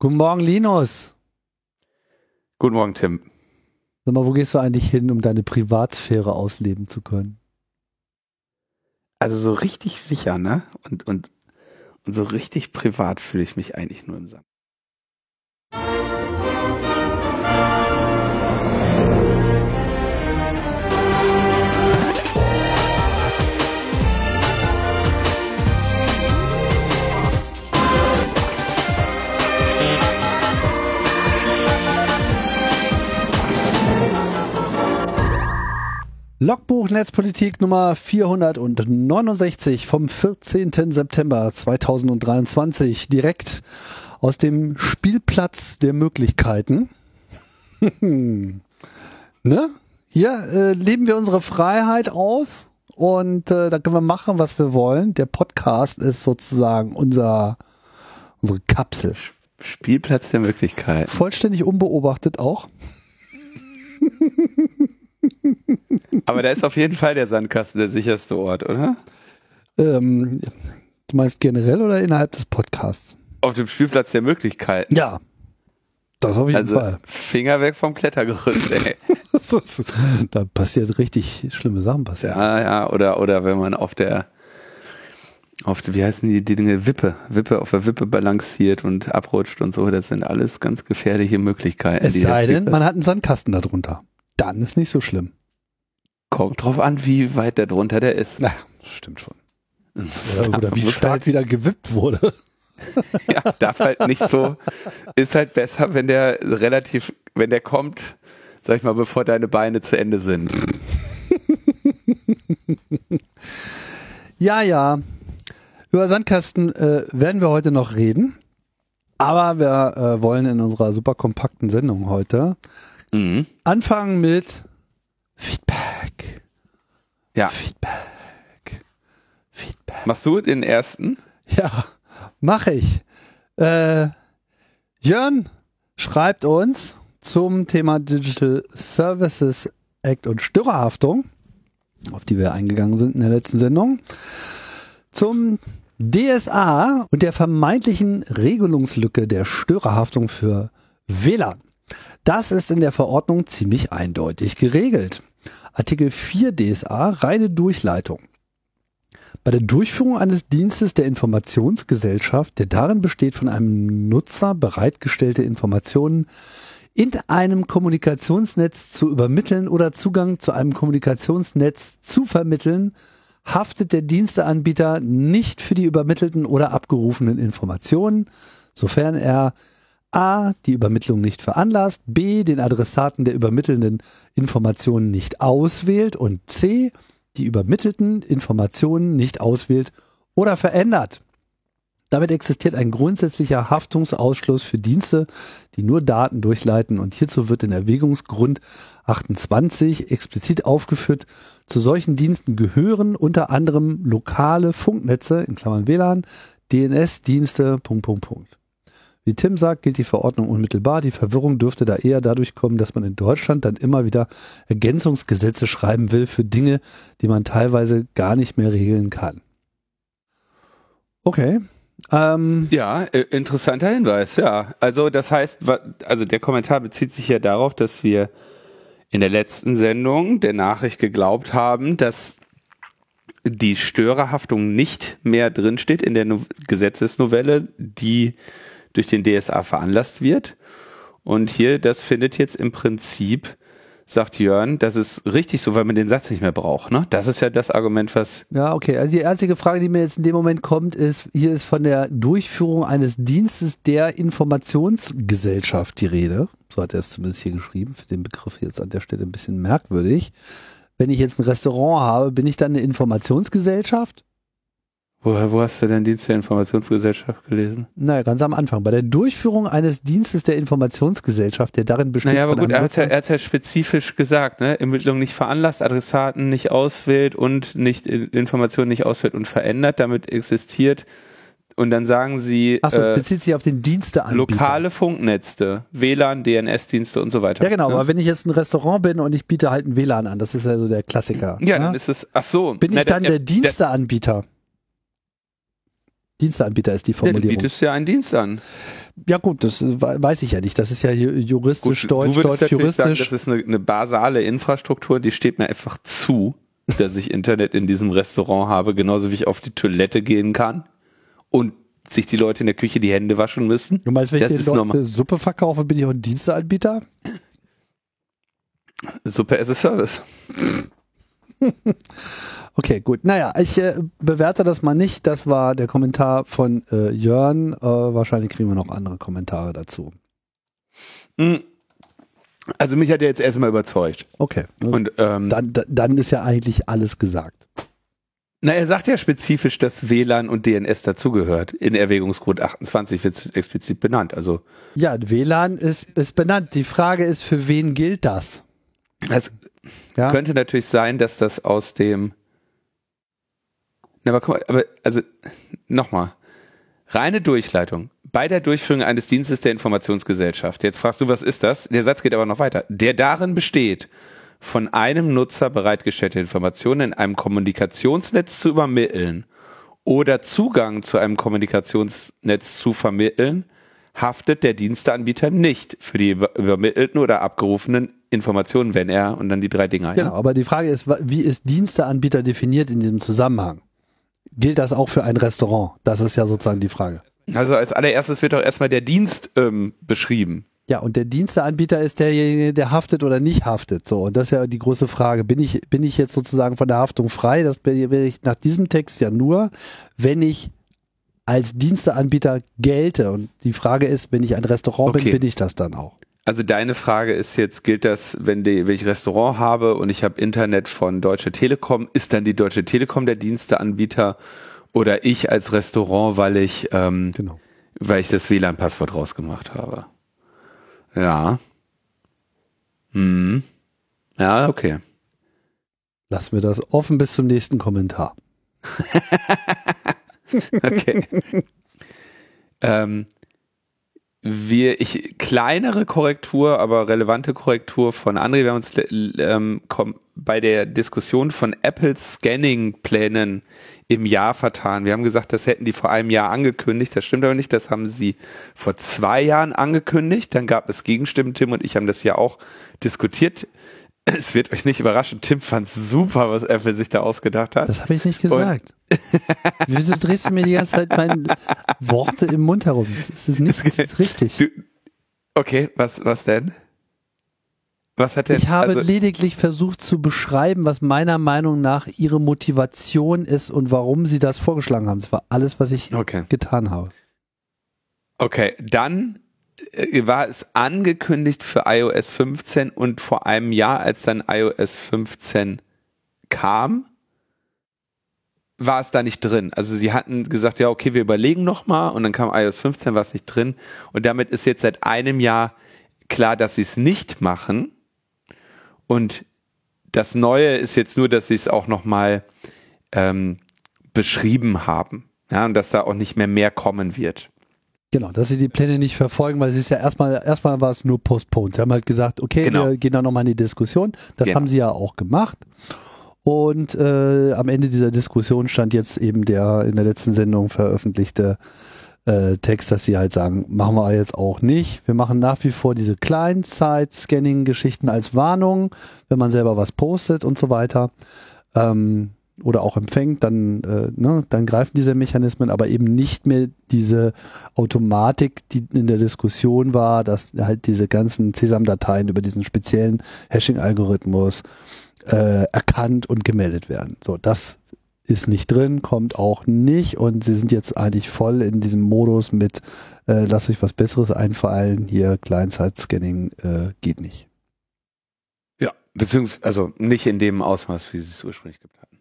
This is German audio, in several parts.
Guten Morgen, Linus. Guten Morgen, Tim. Sag mal, wo gehst du eigentlich hin, um deine Privatsphäre ausleben zu können? Also so richtig sicher, ne? Und, und, und so richtig privat fühle ich mich eigentlich nur im Sand. Logbuch Netzpolitik Nummer 469 vom 14. September 2023, direkt aus dem Spielplatz der Möglichkeiten. ne? Hier äh, leben wir unsere Freiheit aus und äh, da können wir machen, was wir wollen. Der Podcast ist sozusagen unser, unsere Kapsel. Spielplatz der Möglichkeiten. Vollständig unbeobachtet auch. Aber da ist auf jeden Fall der Sandkasten der sicherste Ort, oder? Ähm, du meinst generell oder innerhalb des Podcasts? Auf dem Spielplatz der Möglichkeiten. Ja. Das auf jeden also, Fall. Finger weg vom Klettergerüst, ey. da passiert richtig schlimme Sachen passieren. Ja, ja, oder, oder wenn man auf der, auf, wie heißen die, die Dinge, Wippe, Wippe, auf der Wippe balanciert und abrutscht und so, das sind alles ganz gefährliche Möglichkeiten. Es sei denn, man hat einen Sandkasten darunter. Dann ist nicht so schlimm. Kommt drauf an, wie weit der drunter der ist. Na, stimmt schon. Ja, oder wie stark halt wieder gewippt wurde. ja, darf halt nicht so, ist halt besser, wenn der relativ, wenn der kommt, sag ich mal, bevor deine Beine zu Ende sind. ja, ja. Über Sandkasten äh, werden wir heute noch reden. Aber wir äh, wollen in unserer super kompakten Sendung heute mhm. anfangen mit Feedback. Ja. Feedback. Feedback. Machst du den ersten? Ja, mache ich. Äh, Jörn schreibt uns zum Thema Digital Services Act und Störerhaftung, auf die wir eingegangen sind in der letzten Sendung, zum DSA und der vermeintlichen Regelungslücke der Störerhaftung für WLAN. Das ist in der Verordnung ziemlich eindeutig geregelt. Artikel 4 DSA, reine Durchleitung. Bei der Durchführung eines Dienstes der Informationsgesellschaft, der darin besteht, von einem Nutzer bereitgestellte Informationen in einem Kommunikationsnetz zu übermitteln oder Zugang zu einem Kommunikationsnetz zu vermitteln, haftet der Diensteanbieter nicht für die übermittelten oder abgerufenen Informationen, sofern er A. die Übermittlung nicht veranlasst, B. den Adressaten der übermittelnden Informationen nicht auswählt und C. die übermittelten Informationen nicht auswählt oder verändert. Damit existiert ein grundsätzlicher Haftungsausschluss für Dienste, die nur Daten durchleiten und hierzu wird in Erwägungsgrund 28 explizit aufgeführt, zu solchen Diensten gehören unter anderem lokale Funknetze, in Klammern WLAN, DNS-Dienste, Punkt, Punkt, Punkt. Wie Tim sagt, gilt die Verordnung unmittelbar. Die Verwirrung dürfte da eher dadurch kommen, dass man in Deutschland dann immer wieder Ergänzungsgesetze schreiben will für Dinge, die man teilweise gar nicht mehr regeln kann. Okay. Ähm, ja, äh, interessanter Hinweis, ja. Also das heißt, also der Kommentar bezieht sich ja darauf, dass wir in der letzten Sendung der Nachricht geglaubt haben, dass die Störerhaftung nicht mehr drinsteht in der no Gesetzesnovelle, die durch den DSA veranlasst wird. Und hier, das findet jetzt im Prinzip, sagt Jörn, das ist richtig so, weil man den Satz nicht mehr braucht. Ne? Das ist ja das Argument, was. Ja, okay. Also die einzige Frage, die mir jetzt in dem Moment kommt, ist, hier ist von der Durchführung eines Dienstes der Informationsgesellschaft die Rede. So hat er es zumindest hier geschrieben. Für den Begriff jetzt an der Stelle ein bisschen merkwürdig. Wenn ich jetzt ein Restaurant habe, bin ich dann eine Informationsgesellschaft? Woher, wo hast du denn Dienst der Informationsgesellschaft gelesen? Naja, ganz am Anfang. Bei der Durchführung eines Dienstes der Informationsgesellschaft, der darin besteht. Naja, aber gut, er hat ja, er ja spezifisch gesagt, ne? Ermittlung nicht veranlasst, Adressaten nicht auswählt und nicht Informationen nicht auswählt und verändert, damit existiert. Und dann sagen sie. Achso, äh, bezieht sich auf den Diensteanbieter. Lokale Funknetze, WLAN, DNS-Dienste und so weiter. Ja, genau, ne? aber wenn ich jetzt ein Restaurant bin und ich biete halt ein WLAN an, das ist ja so der Klassiker. Ja, ne? dann ist es, ach so. Bin ich dann der, der Diensteanbieter? Diensteanbieter ist die Formulierung. Ja, du bietest ja einen Dienst an. ja gut, das weiß ich ja nicht. Das ist ja juristisch gut, deutsch, deutsch juristisch. Sagen, das ist eine, eine basale Infrastruktur, die steht mir einfach zu, dass ich Internet in diesem Restaurant habe, genauso wie ich auf die Toilette gehen kann und sich die Leute in der Küche die Hände waschen müssen. Du meinst, wenn das ich Leuten Suppe verkaufe, bin ich auch ein Diensteanbieter? Suppe as a Service. okay, gut. Naja, ich äh, bewerte das mal nicht. Das war der Kommentar von äh, Jörn. Äh, wahrscheinlich kriegen wir noch andere Kommentare dazu. Hm. Also mich hat er jetzt erstmal überzeugt. Okay. Und ähm, dann, dann ist ja eigentlich alles gesagt. Na, er sagt ja spezifisch, dass WLAN und DNS dazugehört. In Erwägungsgrund 28 wird es explizit benannt. Also ja, WLAN ist, ist benannt. Die Frage ist, für wen gilt das? Es ja. könnte natürlich sein, dass das aus dem. Na, aber guck mal, aber also nochmal. Reine Durchleitung bei der Durchführung eines Dienstes der Informationsgesellschaft. Jetzt fragst du, was ist das? Der Satz geht aber noch weiter. Der darin besteht, von einem Nutzer bereitgestellte Informationen in einem Kommunikationsnetz zu übermitteln oder Zugang zu einem Kommunikationsnetz zu vermitteln, haftet der Diensteanbieter nicht für die übermittelten oder abgerufenen Informationen, wenn er und dann die drei Dinger. Genau, ja? aber die Frage ist, wie ist Diensteanbieter definiert in diesem Zusammenhang? Gilt das auch für ein Restaurant? Das ist ja sozusagen die Frage. Also als allererstes wird doch erstmal der Dienst ähm, beschrieben. Ja, und der Diensteanbieter ist derjenige, der haftet oder nicht haftet. So, und das ist ja die große Frage. Bin ich, bin ich jetzt sozusagen von der Haftung frei? Das bin ich nach diesem Text ja nur, wenn ich als Diensteanbieter gelte. Und die Frage ist, wenn ich ein Restaurant okay. bin, bin ich das dann auch. Also deine Frage ist jetzt, gilt das, wenn, die, wenn ich Restaurant habe und ich habe Internet von Deutsche Telekom, ist dann die Deutsche Telekom der Diensteanbieter oder ich als Restaurant, weil ich, ähm, genau. weil ich das WLAN-Passwort rausgemacht habe? Ja. Hm. Ja, okay. Lassen wir das offen bis zum nächsten Kommentar. okay. ähm, wir, ich, kleinere Korrektur, aber relevante Korrektur von André. Wir haben uns ähm, bei der Diskussion von Apples Scanning-Plänen im Jahr vertan. Wir haben gesagt, das hätten die vor einem Jahr angekündigt. Das stimmt aber nicht. Das haben sie vor zwei Jahren angekündigt. Dann gab es Gegenstimmen. Tim und ich haben das ja auch diskutiert. Es wird euch nicht überraschen. Tim fand super, was Apple sich da ausgedacht hat. Das habe ich nicht gesagt. Wieso drehst du mir die ganze Zeit meine Worte im Mund herum? Das ist nicht das ist richtig. Du, okay, was, was denn? Was hat der, ich habe also, lediglich versucht zu beschreiben, was meiner Meinung nach ihre Motivation ist und warum sie das vorgeschlagen haben. Das war alles, was ich okay. getan habe. Okay, dann äh, war es angekündigt für iOS 15 und vor einem Jahr, als dann iOS 15 kam, war es da nicht drin. Also sie hatten gesagt, ja, okay, wir überlegen nochmal und dann kam iOS 15, war es nicht drin und damit ist jetzt seit einem Jahr klar, dass sie es nicht machen und das Neue ist jetzt nur, dass sie es auch nochmal ähm, beschrieben haben. Ja, und dass da auch nicht mehr mehr kommen wird. Genau, dass sie die Pläne nicht verfolgen, weil sie ist ja erstmal, erstmal war es nur postponed. Sie haben halt gesagt, okay, genau. wir gehen da nochmal in die Diskussion. Das genau. haben sie ja auch gemacht. Und äh, am Ende dieser Diskussion stand jetzt eben der in der letzten Sendung veröffentlichte äh, Text, dass sie halt sagen, machen wir jetzt auch nicht. Wir machen nach wie vor diese Client-Side-Scanning-Geschichten als Warnung, wenn man selber was postet und so weiter. Ähm, oder auch empfängt, dann, äh, ne, dann greifen diese Mechanismen, aber eben nicht mehr diese Automatik, die in der Diskussion war, dass halt diese ganzen Sesam-Dateien über diesen speziellen Hashing-Algorithmus äh, erkannt und gemeldet werden. So, das ist nicht drin, kommt auch nicht und sie sind jetzt eigentlich voll in diesem Modus mit, äh, lasst euch was Besseres einfallen, hier Client-Side-Scanning äh, geht nicht. Ja, beziehungsweise also nicht in dem Ausmaß, wie sie es ursprünglich geplant hatten.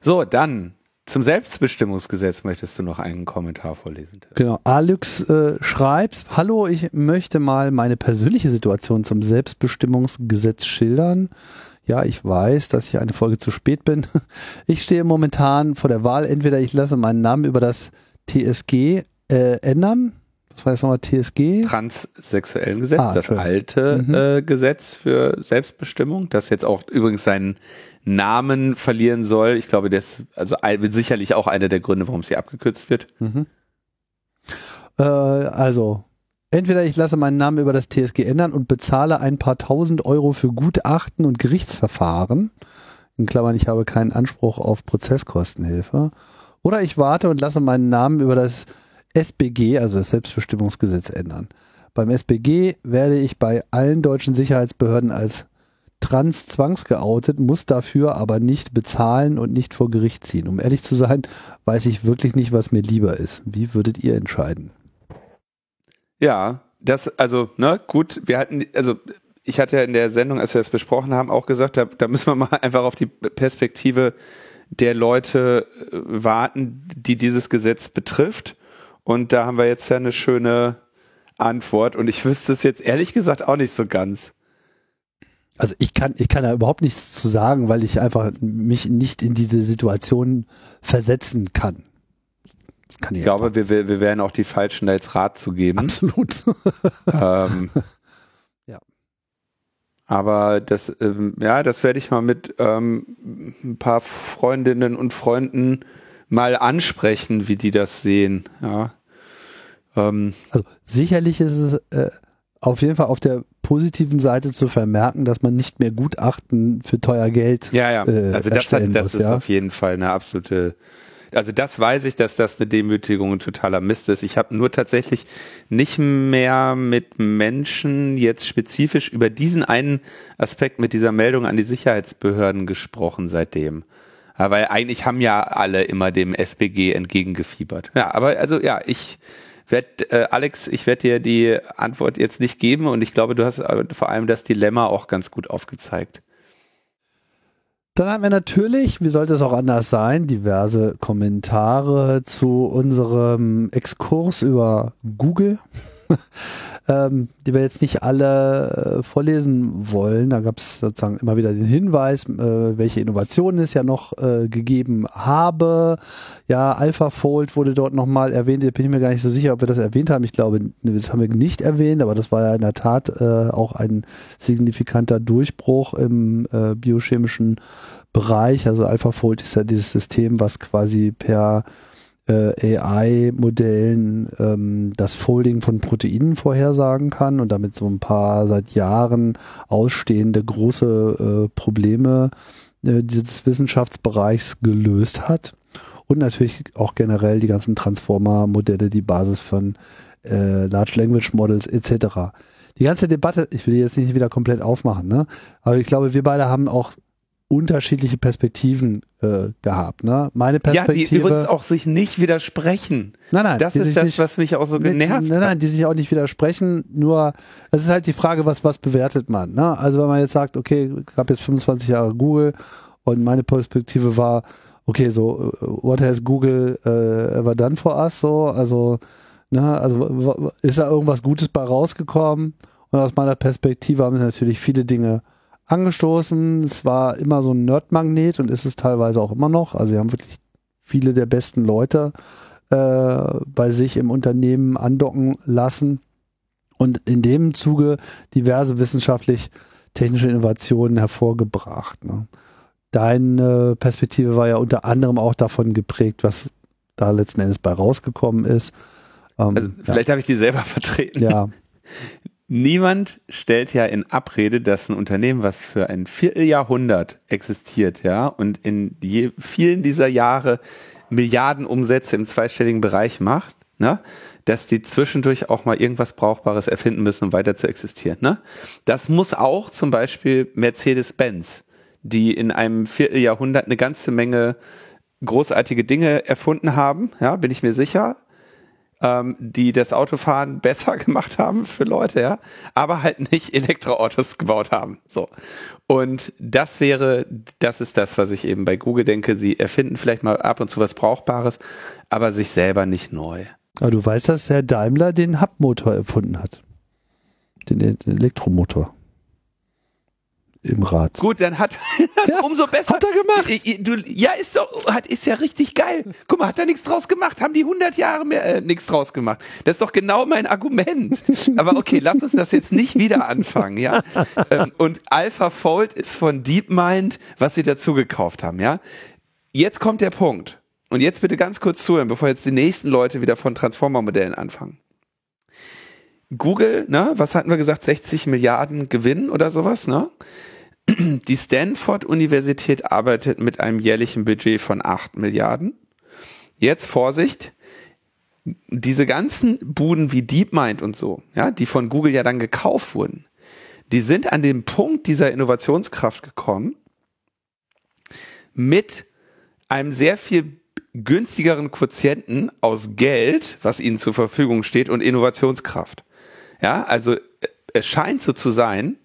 So, dann zum Selbstbestimmungsgesetz möchtest du noch einen Kommentar vorlesen. Genau, Alex äh, schreibt, hallo, ich möchte mal meine persönliche Situation zum Selbstbestimmungsgesetz schildern. Ja, ich weiß, dass ich eine Folge zu spät bin. Ich stehe momentan vor der Wahl, entweder ich lasse meinen Namen über das TSG äh, ändern. Was war jetzt nochmal TSG? Transsexuellen Gesetz, ah, das alte mhm. äh, Gesetz für Selbstbestimmung, das jetzt auch übrigens seinen Namen verlieren soll. Ich glaube, das also sicherlich auch einer der Gründe, warum sie abgekürzt wird. Mhm. Äh, also Entweder ich lasse meinen Namen über das TSG ändern und bezahle ein paar tausend Euro für Gutachten und Gerichtsverfahren. In Klammern, ich habe keinen Anspruch auf Prozesskostenhilfe. Oder ich warte und lasse meinen Namen über das SBG, also das Selbstbestimmungsgesetz, ändern. Beim SBG werde ich bei allen deutschen Sicherheitsbehörden als trans zwangsgeoutet, muss dafür aber nicht bezahlen und nicht vor Gericht ziehen. Um ehrlich zu sein, weiß ich wirklich nicht, was mir lieber ist. Wie würdet ihr entscheiden? Ja, das, also, ne, gut, wir hatten, also ich hatte ja in der Sendung, als wir das besprochen haben, auch gesagt, da, da müssen wir mal einfach auf die Perspektive der Leute äh, warten, die dieses Gesetz betrifft. Und da haben wir jetzt ja eine schöne Antwort. Und ich wüsste es jetzt ehrlich gesagt auch nicht so ganz. Also ich kann, ich kann da überhaupt nichts zu sagen, weil ich einfach mich nicht in diese Situation versetzen kann. Kann ich, glaube, wir, wir wären auch die Falschen, da jetzt Rat zu geben. Absolut. ähm, ja. Aber das, ähm, ja, das werde ich mal mit ähm, ein paar Freundinnen und Freunden mal ansprechen, wie die das sehen. Ja. Ähm, also sicherlich ist es äh, auf jeden Fall auf der positiven Seite zu vermerken, dass man nicht mehr Gutachten für teuer Geld. Ja, ja. Äh, also das, hat, das muss, ist ja? auf jeden Fall eine absolute. Also das weiß ich, dass das eine Demütigung ein totaler Mist ist. Ich habe nur tatsächlich nicht mehr mit Menschen jetzt spezifisch über diesen einen Aspekt mit dieser Meldung an die Sicherheitsbehörden gesprochen seitdem. Ja, weil eigentlich haben ja alle immer dem SBG entgegengefiebert. Ja, aber also ja, ich werd, äh, Alex, ich werde dir die Antwort jetzt nicht geben und ich glaube, du hast äh, vor allem das Dilemma auch ganz gut aufgezeigt. Dann haben wir natürlich, wie sollte es auch anders sein, diverse Kommentare zu unserem Exkurs über Google. ähm, die wir jetzt nicht alle äh, vorlesen wollen. Da gab es sozusagen immer wieder den Hinweis, äh, welche Innovationen es ja noch äh, gegeben habe. Ja, AlphaFold wurde dort nochmal erwähnt. Da bin ich mir gar nicht so sicher, ob wir das erwähnt haben. Ich glaube, das haben wir nicht erwähnt, aber das war ja in der Tat äh, auch ein signifikanter Durchbruch im äh, biochemischen Bereich. Also AlphaFold ist ja dieses System, was quasi per äh, AI-Modellen ähm, das Folding von Proteinen vorhersagen kann und damit so ein paar seit Jahren ausstehende große äh, Probleme äh, dieses Wissenschaftsbereichs gelöst hat. Und natürlich auch generell die ganzen Transformer-Modelle, die Basis von äh, Large Language Models etc. Die ganze Debatte, ich will die jetzt nicht wieder komplett aufmachen, ne? aber ich glaube, wir beide haben auch unterschiedliche Perspektiven äh, gehabt. Ne? Meine Perspektive. Ja, die übrigens auch sich nicht widersprechen. Nein, nein. Das ist das, nicht, was mich auch so genervt Nein, nein, die sich auch nicht widersprechen. Nur, es ist halt die Frage, was, was bewertet man. Ne? Also wenn man jetzt sagt, okay, ich habe jetzt 25 Jahre Google und meine Perspektive war, okay, so, äh, what has Google uh, ever done for us? So, also, ne, also ist da irgendwas Gutes bei rausgekommen? Und aus meiner Perspektive haben sie natürlich viele Dinge angestoßen. Es war immer so ein Nerdmagnet und ist es teilweise auch immer noch. Also sie haben wirklich viele der besten Leute äh, bei sich im Unternehmen andocken lassen und in dem Zuge diverse wissenschaftlich-technische Innovationen hervorgebracht. Ne? Deine Perspektive war ja unter anderem auch davon geprägt, was da letzten Endes bei rausgekommen ist. Ähm, also vielleicht ja. habe ich die selber vertreten. Ja. Niemand stellt ja in Abrede, dass ein Unternehmen, was für ein Vierteljahrhundert existiert, ja, und in je, vielen dieser Jahre Milliarden Umsätze im zweistelligen Bereich macht, ne, dass die zwischendurch auch mal irgendwas Brauchbares erfinden müssen, um weiter zu existieren. Ne? Das muss auch zum Beispiel Mercedes-Benz, die in einem Vierteljahrhundert eine ganze Menge großartige Dinge erfunden haben, ja, bin ich mir sicher ähm, die das Autofahren besser gemacht haben für Leute, ja, aber halt nicht Elektroautos gebaut haben. So. Und das wäre, das ist das, was ich eben bei Google denke. Sie erfinden vielleicht mal ab und zu was Brauchbares, aber sich selber nicht neu. Aber du weißt, dass Herr Daimler den Hub-Motor erfunden hat. Den, den Elektromotor im Rad. Gut, dann hat ja, umso besser. Hat er gemacht. Du, ja, ist doch, hat, ist ja richtig geil. Guck mal, hat er nichts draus gemacht? Haben die 100 Jahre mehr äh, nichts draus gemacht? Das ist doch genau mein Argument. Aber okay, lass uns das jetzt nicht wieder anfangen, ja. Ähm, und AlphaFold ist von DeepMind, was sie dazu gekauft haben, ja. Jetzt kommt der Punkt. Und jetzt bitte ganz kurz zuhören, bevor jetzt die nächsten Leute wieder von Transformer-Modellen anfangen Google, ne, was hatten wir gesagt, 60 Milliarden Gewinn oder sowas, ne? Die Stanford-Universität arbeitet mit einem jährlichen Budget von 8 Milliarden. Jetzt Vorsicht, diese ganzen Buden wie DeepMind und so, ja, die von Google ja dann gekauft wurden, die sind an den Punkt dieser Innovationskraft gekommen mit einem sehr viel günstigeren Quotienten aus Geld, was ihnen zur Verfügung steht, und Innovationskraft. Ja, also es scheint so zu sein,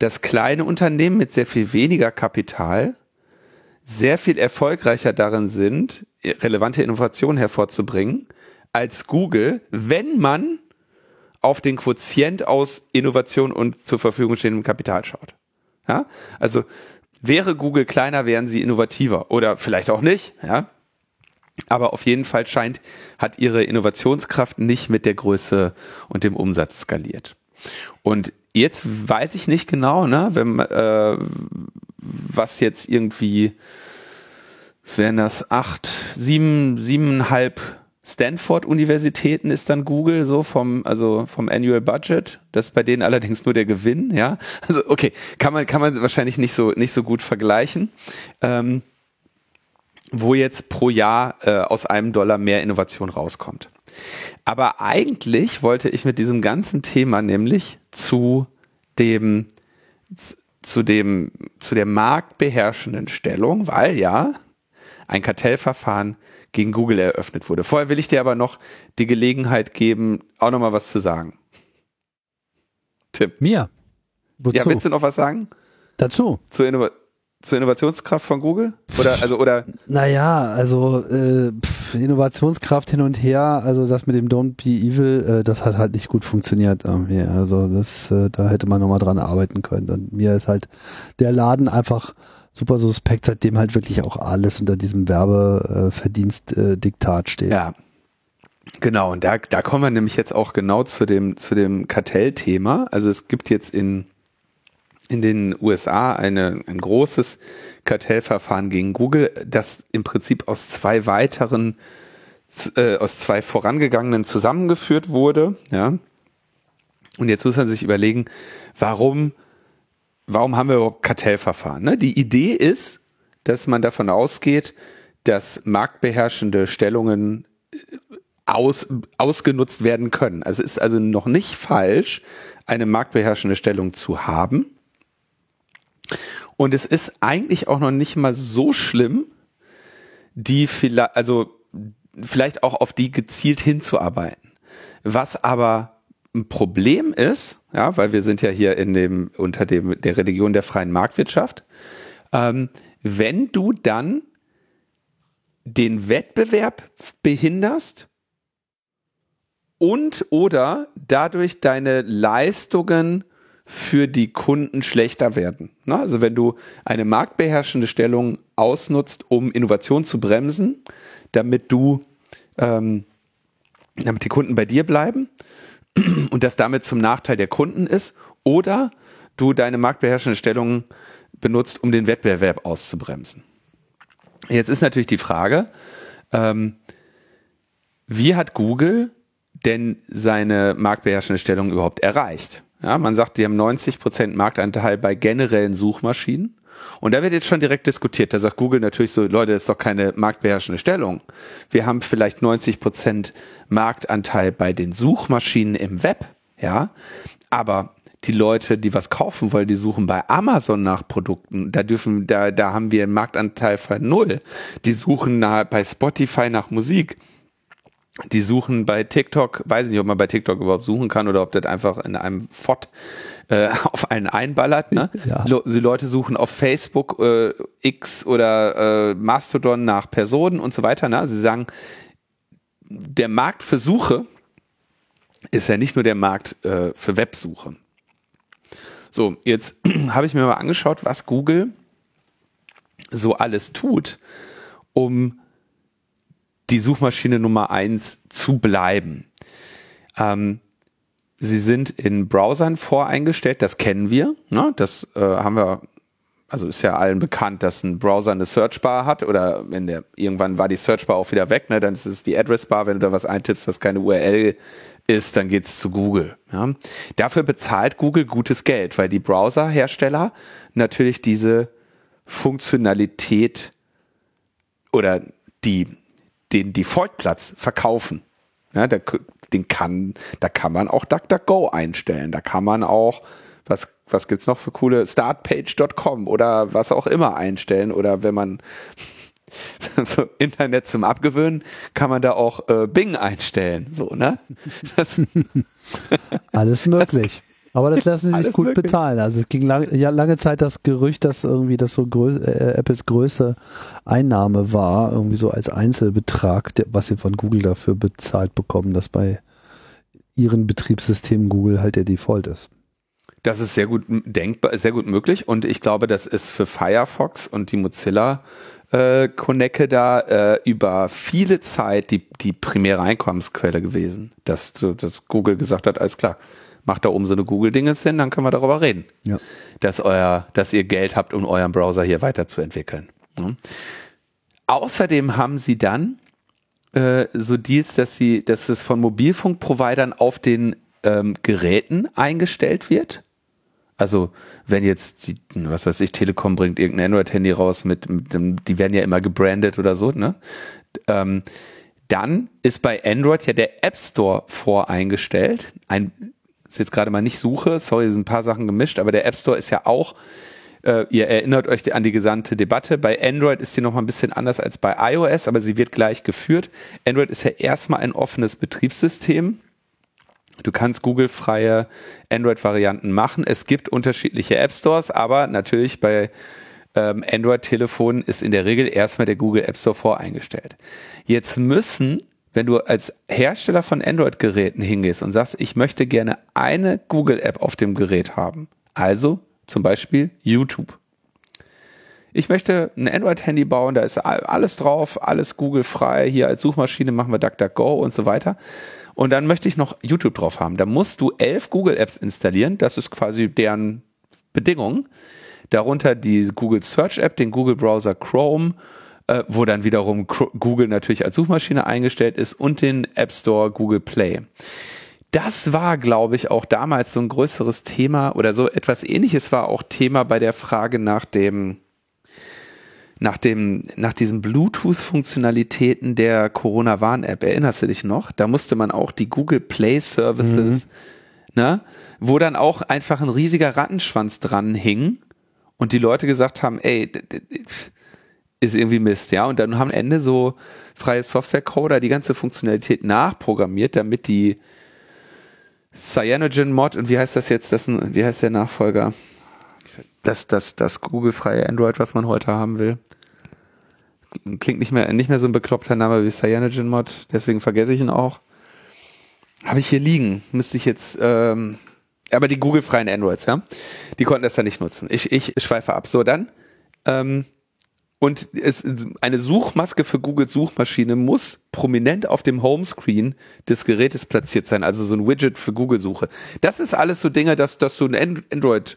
dass kleine Unternehmen mit sehr viel weniger Kapital sehr viel erfolgreicher darin sind, relevante Innovationen hervorzubringen, als Google, wenn man auf den Quotient aus Innovation und zur Verfügung stehendem Kapital schaut. Ja? Also wäre Google kleiner, wären sie innovativer oder vielleicht auch nicht, ja. Aber auf jeden Fall scheint, hat ihre Innovationskraft nicht mit der Größe und dem Umsatz skaliert. Und jetzt weiß ich nicht genau, ne, wenn, äh, was jetzt irgendwie, es wären das acht, sieben, siebeneinhalb Stanford-Universitäten ist dann Google so vom, also vom Annual Budget. Das ist bei denen allerdings nur der Gewinn, ja. Also okay, kann man, kann man wahrscheinlich nicht so, nicht so gut vergleichen. Ähm, wo jetzt pro Jahr äh, aus einem Dollar mehr Innovation rauskommt. Aber eigentlich wollte ich mit diesem ganzen Thema nämlich zu dem, zu dem, zu der marktbeherrschenden Stellung, weil ja ein Kartellverfahren gegen Google eröffnet wurde. Vorher will ich dir aber noch die Gelegenheit geben, auch nochmal was zu sagen. Tim. Mir? Wozu? Ja, willst du noch was sagen? Dazu? Zur, Innova zur Innovationskraft von Google? Oder, also, oder? Naja, also, äh, pf, Innovationskraft hin und her, also das mit dem Don't Be Evil, äh, das hat halt nicht gut funktioniert irgendwie. Also, das, äh, da hätte man nochmal dran arbeiten können. Und mir ist halt der Laden einfach super suspekt, seitdem halt wirklich auch alles unter diesem Werbeverdienst-Diktat äh, steht. Ja. Genau, und da, da kommen wir nämlich jetzt auch genau zu dem, zu dem Kartellthema. Also es gibt jetzt in, in den USA eine, ein großes Kartellverfahren gegen Google, das im Prinzip aus zwei weiteren, äh, aus zwei vorangegangenen zusammengeführt wurde. Ja. Und jetzt muss man sich überlegen, warum warum haben wir überhaupt Kartellverfahren? Ne? Die Idee ist, dass man davon ausgeht, dass marktbeherrschende Stellungen äh, aus, ausgenutzt werden können. Also es ist also noch nicht falsch, eine marktbeherrschende Stellung zu haben. Und es ist eigentlich auch noch nicht mal so schlimm, die vielleicht, also vielleicht auch auf die gezielt hinzuarbeiten. Was aber ein Problem ist, ja, weil wir sind ja hier in dem, unter dem, der Religion der freien Marktwirtschaft, ähm, wenn du dann den Wettbewerb behinderst und oder dadurch deine Leistungen für die Kunden schlechter werden. Ne? Also wenn du eine marktbeherrschende Stellung ausnutzt, um Innovation zu bremsen, damit du, ähm, damit die Kunden bei dir bleiben und das damit zum Nachteil der Kunden ist oder du deine marktbeherrschende Stellung benutzt, um den Wettbewerb auszubremsen. Jetzt ist natürlich die Frage, ähm, wie hat Google denn seine marktbeherrschende Stellung überhaupt erreicht? Ja, man sagt, die haben 90 Prozent Marktanteil bei generellen Suchmaschinen. Und da wird jetzt schon direkt diskutiert. Da sagt Google natürlich so, Leute, das ist doch keine marktbeherrschende Stellung. Wir haben vielleicht 90 Prozent Marktanteil bei den Suchmaschinen im Web, ja. Aber die Leute, die was kaufen wollen, die suchen bei Amazon nach Produkten. Da dürfen, da, da haben wir einen Marktanteil von null. Die suchen nach, bei Spotify nach Musik. Die suchen bei TikTok, weiß ich nicht, ob man bei TikTok überhaupt suchen kann oder ob das einfach in einem Fott äh, auf einen einballert. Ne? Ja. Die Leute suchen auf Facebook, äh, X oder äh, Mastodon nach Personen und so weiter. Ne? Sie sagen, der Markt für Suche ist ja nicht nur der Markt äh, für Websuche. So, jetzt habe ich mir mal angeschaut, was Google so alles tut, um die Suchmaschine Nummer eins zu bleiben. Ähm, sie sind in Browsern voreingestellt, das kennen wir. Ne? Das äh, haben wir also ist ja allen bekannt, dass ein Browser eine Searchbar hat oder wenn der, irgendwann war die Searchbar auch wieder weg, ne, dann ist es die Addressbar, wenn du da was eintippst, was keine URL ist, dann geht's zu Google. Ja. Dafür bezahlt Google gutes Geld, weil die Browserhersteller natürlich diese Funktionalität oder die, den Defaultplatz verkaufen. Ja, der, den kann, da kann man auch DuckDuckGo einstellen. Da kann man auch was, was gibt's noch für coole Startpage.com oder was auch immer einstellen oder wenn man so Internet zum Abgewöhnen, kann man da auch äh, Bing einstellen, so, ne? Alles möglich. Aber das lassen sie sich gut möglich. bezahlen. Also es ging lang, ja, lange Zeit das Gerücht, dass irgendwie das so größ, äh, Apples größte Einnahme war, irgendwie so als Einzelbetrag, der, was sie von Google dafür bezahlt bekommen, dass bei ihren Betriebssystemen Google halt der Default ist. Das ist sehr gut denkbar, sehr gut möglich und ich glaube, das ist für Firefox und die Mozilla äh, Konecke da äh, über viele Zeit die, die primäre Einkommensquelle gewesen, dass, dass Google gesagt hat, alles klar, macht da oben so eine Google-Dingens hin, dann können wir darüber reden, ja. dass euer, dass ihr Geld habt, um euren Browser hier weiterzuentwickeln. Ja. Außerdem haben sie dann äh, so Deals, dass sie, dass es von Mobilfunkprovidern auf den ähm, Geräten eingestellt wird. Also wenn jetzt, die, was weiß ich, Telekom bringt irgendein Android-Handy raus mit, mit dem, die werden ja immer gebrandet oder so, ne? Ähm, dann ist bei Android ja der App Store voreingestellt. Ein, ist jetzt gerade mal nicht Suche, sorry, sind ein paar Sachen gemischt, aber der App Store ist ja auch, äh, ihr erinnert euch an die gesamte Debatte. Bei Android ist sie noch mal ein bisschen anders als bei iOS, aber sie wird gleich geführt. Android ist ja erstmal ein offenes Betriebssystem Du kannst Google-freie Android-Varianten machen. Es gibt unterschiedliche App Stores, aber natürlich bei ähm, Android-Telefonen ist in der Regel erstmal der Google App Store voreingestellt. Jetzt müssen, wenn du als Hersteller von Android-Geräten hingehst und sagst, ich möchte gerne eine Google-App auf dem Gerät haben, also zum Beispiel YouTube. Ich möchte ein Android-Handy bauen, da ist alles drauf, alles Google-frei, hier als Suchmaschine machen wir DuckDuckGo und so weiter und dann möchte ich noch YouTube drauf haben. Da musst du elf Google Apps installieren. Das ist quasi deren Bedingung. Darunter die Google Search App, den Google Browser Chrome, äh, wo dann wiederum Google natürlich als Suchmaschine eingestellt ist und den App Store Google Play. Das war, glaube ich, auch damals so ein größeres Thema oder so etwas ähnliches war auch Thema bei der Frage nach dem nach dem, nach diesen Bluetooth-Funktionalitäten der Corona-Warn-App, erinnerst du dich noch? Da musste man auch die Google Play Services, mhm. ne, wo dann auch einfach ein riesiger Rattenschwanz dran hing und die Leute gesagt haben, ey, ist irgendwie Mist, ja. Und dann haben am Ende so freie Software-Coder die ganze Funktionalität nachprogrammiert, damit die Cyanogen-Mod und wie heißt das jetzt, das, wie heißt der Nachfolger? das, das, das Google-freie Android, was man heute haben will. Klingt nicht mehr, nicht mehr so ein bekloppter Name wie CyanogenMod, deswegen vergesse ich ihn auch. Habe ich hier liegen. Müsste ich jetzt, ähm, aber die Google-freien Androids, ja, die konnten das ja nicht nutzen. Ich, ich schweife ab. So, dann, ähm, und es, eine Suchmaske für Google Suchmaschine muss prominent auf dem Homescreen des Gerätes platziert sein, also so ein Widget für Google Suche. Das ist alles so Dinge, dass, dass du ein Android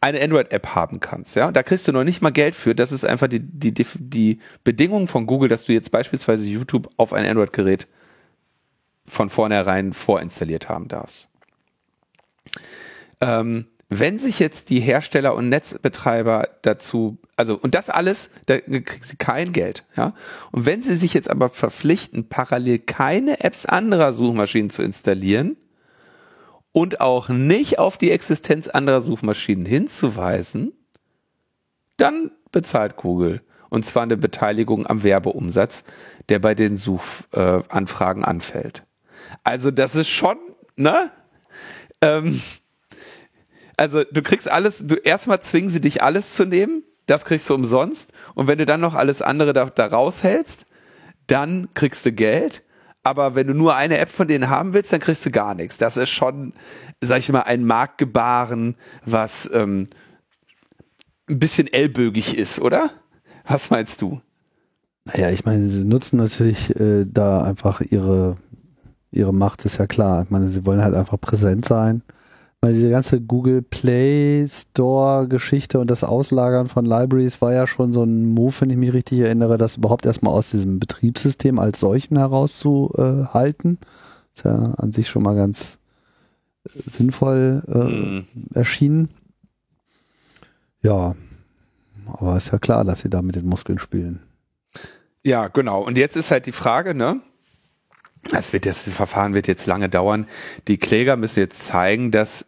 eine Android-App haben kannst. Ja, da kriegst du noch nicht mal Geld für. Das ist einfach die, die, die, die Bedingung von Google, dass du jetzt beispielsweise YouTube auf ein Android-Gerät von vornherein vorinstalliert haben darfst. Ähm, wenn sich jetzt die Hersteller und Netzbetreiber dazu, also und das alles, da kriegen sie kein Geld, ja. Und wenn sie sich jetzt aber verpflichten, parallel keine Apps anderer Suchmaschinen zu installieren, und auch nicht auf die Existenz anderer Suchmaschinen hinzuweisen, dann bezahlt Google. Und zwar eine Beteiligung am Werbeumsatz, der bei den Suchanfragen anfällt. Also das ist schon, ne? Ähm, also du kriegst alles, du erstmal zwingen sie dich alles zu nehmen, das kriegst du umsonst. Und wenn du dann noch alles andere da, da raushältst, dann kriegst du Geld aber wenn du nur eine App von denen haben willst, dann kriegst du gar nichts. Das ist schon, sag ich mal, ein Marktgebaren, was ähm, ein bisschen ellbögig ist, oder? Was meinst du? Naja, ich meine, sie nutzen natürlich äh, da einfach ihre, ihre Macht, ist ja klar. Ich meine, sie wollen halt einfach präsent sein. Weil diese ganze Google Play Store Geschichte und das Auslagern von Libraries war ja schon so ein Move, wenn ich mich richtig erinnere, das überhaupt erstmal aus diesem Betriebssystem als solchen herauszuhalten. Ist ja an sich schon mal ganz äh, sinnvoll äh, Mhm. erschienen. Ja, aber ist ja klar, dass sie da mit den Muskeln spielen. Ja, genau. Und jetzt ist halt die Frage, ne? Es wird jetzt, das Verfahren wird jetzt lange dauern. Die Kläger müssen jetzt zeigen, dass,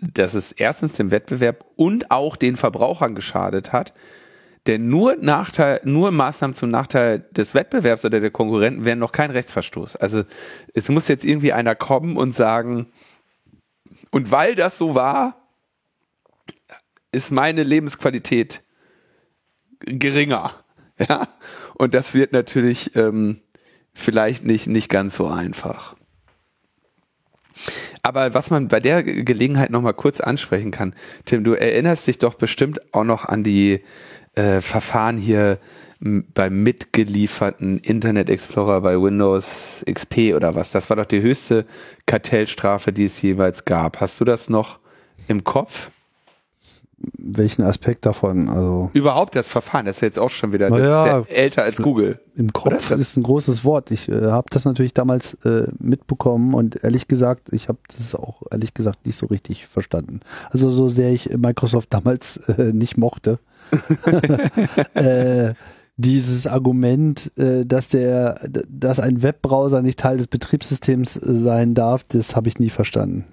dass es erstens dem Wettbewerb und auch den Verbrauchern geschadet hat. Denn nur Nachteil, nur Maßnahmen zum Nachteil des Wettbewerbs oder der Konkurrenten wären noch kein Rechtsverstoß. Also es muss jetzt irgendwie einer kommen und sagen, und weil das so war, ist meine Lebensqualität geringer. Ja, und das wird natürlich ähm, vielleicht nicht, nicht ganz so einfach. Aber was man bei der Ge- Gelegenheit nochmal kurz ansprechen kann, Tim, du erinnerst dich doch bestimmt auch noch an die äh, Verfahren hier beim mitgelieferten Internet Explorer bei Windows XP oder was. Das war doch die höchste Kartellstrafe, die es jeweils gab. Hast du das noch im Kopf? Welchen Aspekt davon? Also Überhaupt das Verfahren, das ist jetzt auch schon wieder Naja. ist ja älter als Google. im Kopf Oder? ist ein großes Wort. Ich äh, habe das natürlich damals äh, mitbekommen und ehrlich gesagt, ich habe das auch ehrlich gesagt nicht so richtig verstanden. Also so sehr ich Microsoft damals äh, nicht mochte. äh, dieses Argument, äh, dass der, dass ein Webbrowser nicht Teil des Betriebssystems äh, sein darf, das habe ich nie verstanden.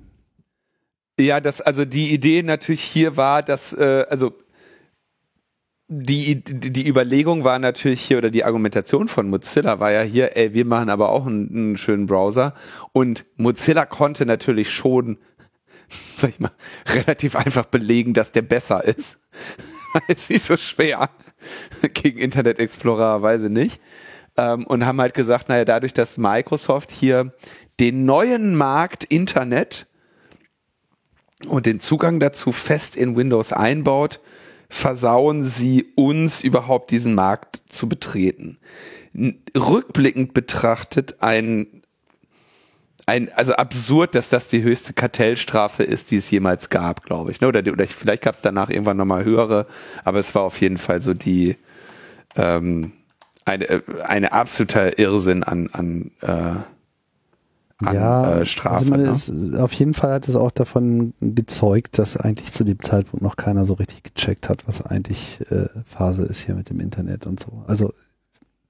Ja, das, also die Idee natürlich hier war, dass, äh, also die, die Überlegung war natürlich hier, oder die Argumentation von Mozilla war ja hier, ey, wir machen aber auch einen, einen schönen Browser. Und Mozilla konnte natürlich schon, sag ich mal, relativ einfach belegen, dass der besser ist. Jetzt nicht so schwer gegen Internet Explorer, weiß ich nicht. Ähm, und haben halt gesagt, naja, dadurch, dass Microsoft hier den neuen Markt Internet und den Zugang dazu fest in Windows einbaut, versauen sie uns überhaupt diesen Markt zu betreten. Rückblickend betrachtet ein, ein, also absurd, dass das die höchste Kartellstrafe ist, die es jemals gab, glaube ich. ne? Oder, oder vielleicht gab es danach irgendwann nochmal höhere, aber es war auf jeden Fall so die ähm, eine, äh, eine absoluter Irrsinn an, an, äh, an äh, Strafe. also man ne? ist, auf jeden Fall hat es auch davon gezeugt, dass eigentlich zu dem Zeitpunkt noch keiner so richtig gecheckt hat, was eigentlich äh, Phase ist hier mit dem Internet und so. Also